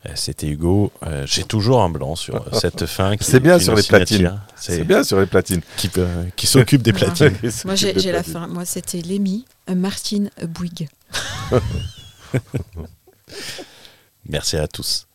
S1: Euh, C'était Hugo. Euh, J'ai toujours un blanc sur euh, cette fin. qui-
S3: C'est bien sur les platines. C'est bien sur les platines.
S1: Qui, qui s'occupe des platines.
S4: Moi, j'ai la fin. Moi, c'était Lémi, euh, Martine Bouygues.
S1: Merci à tous.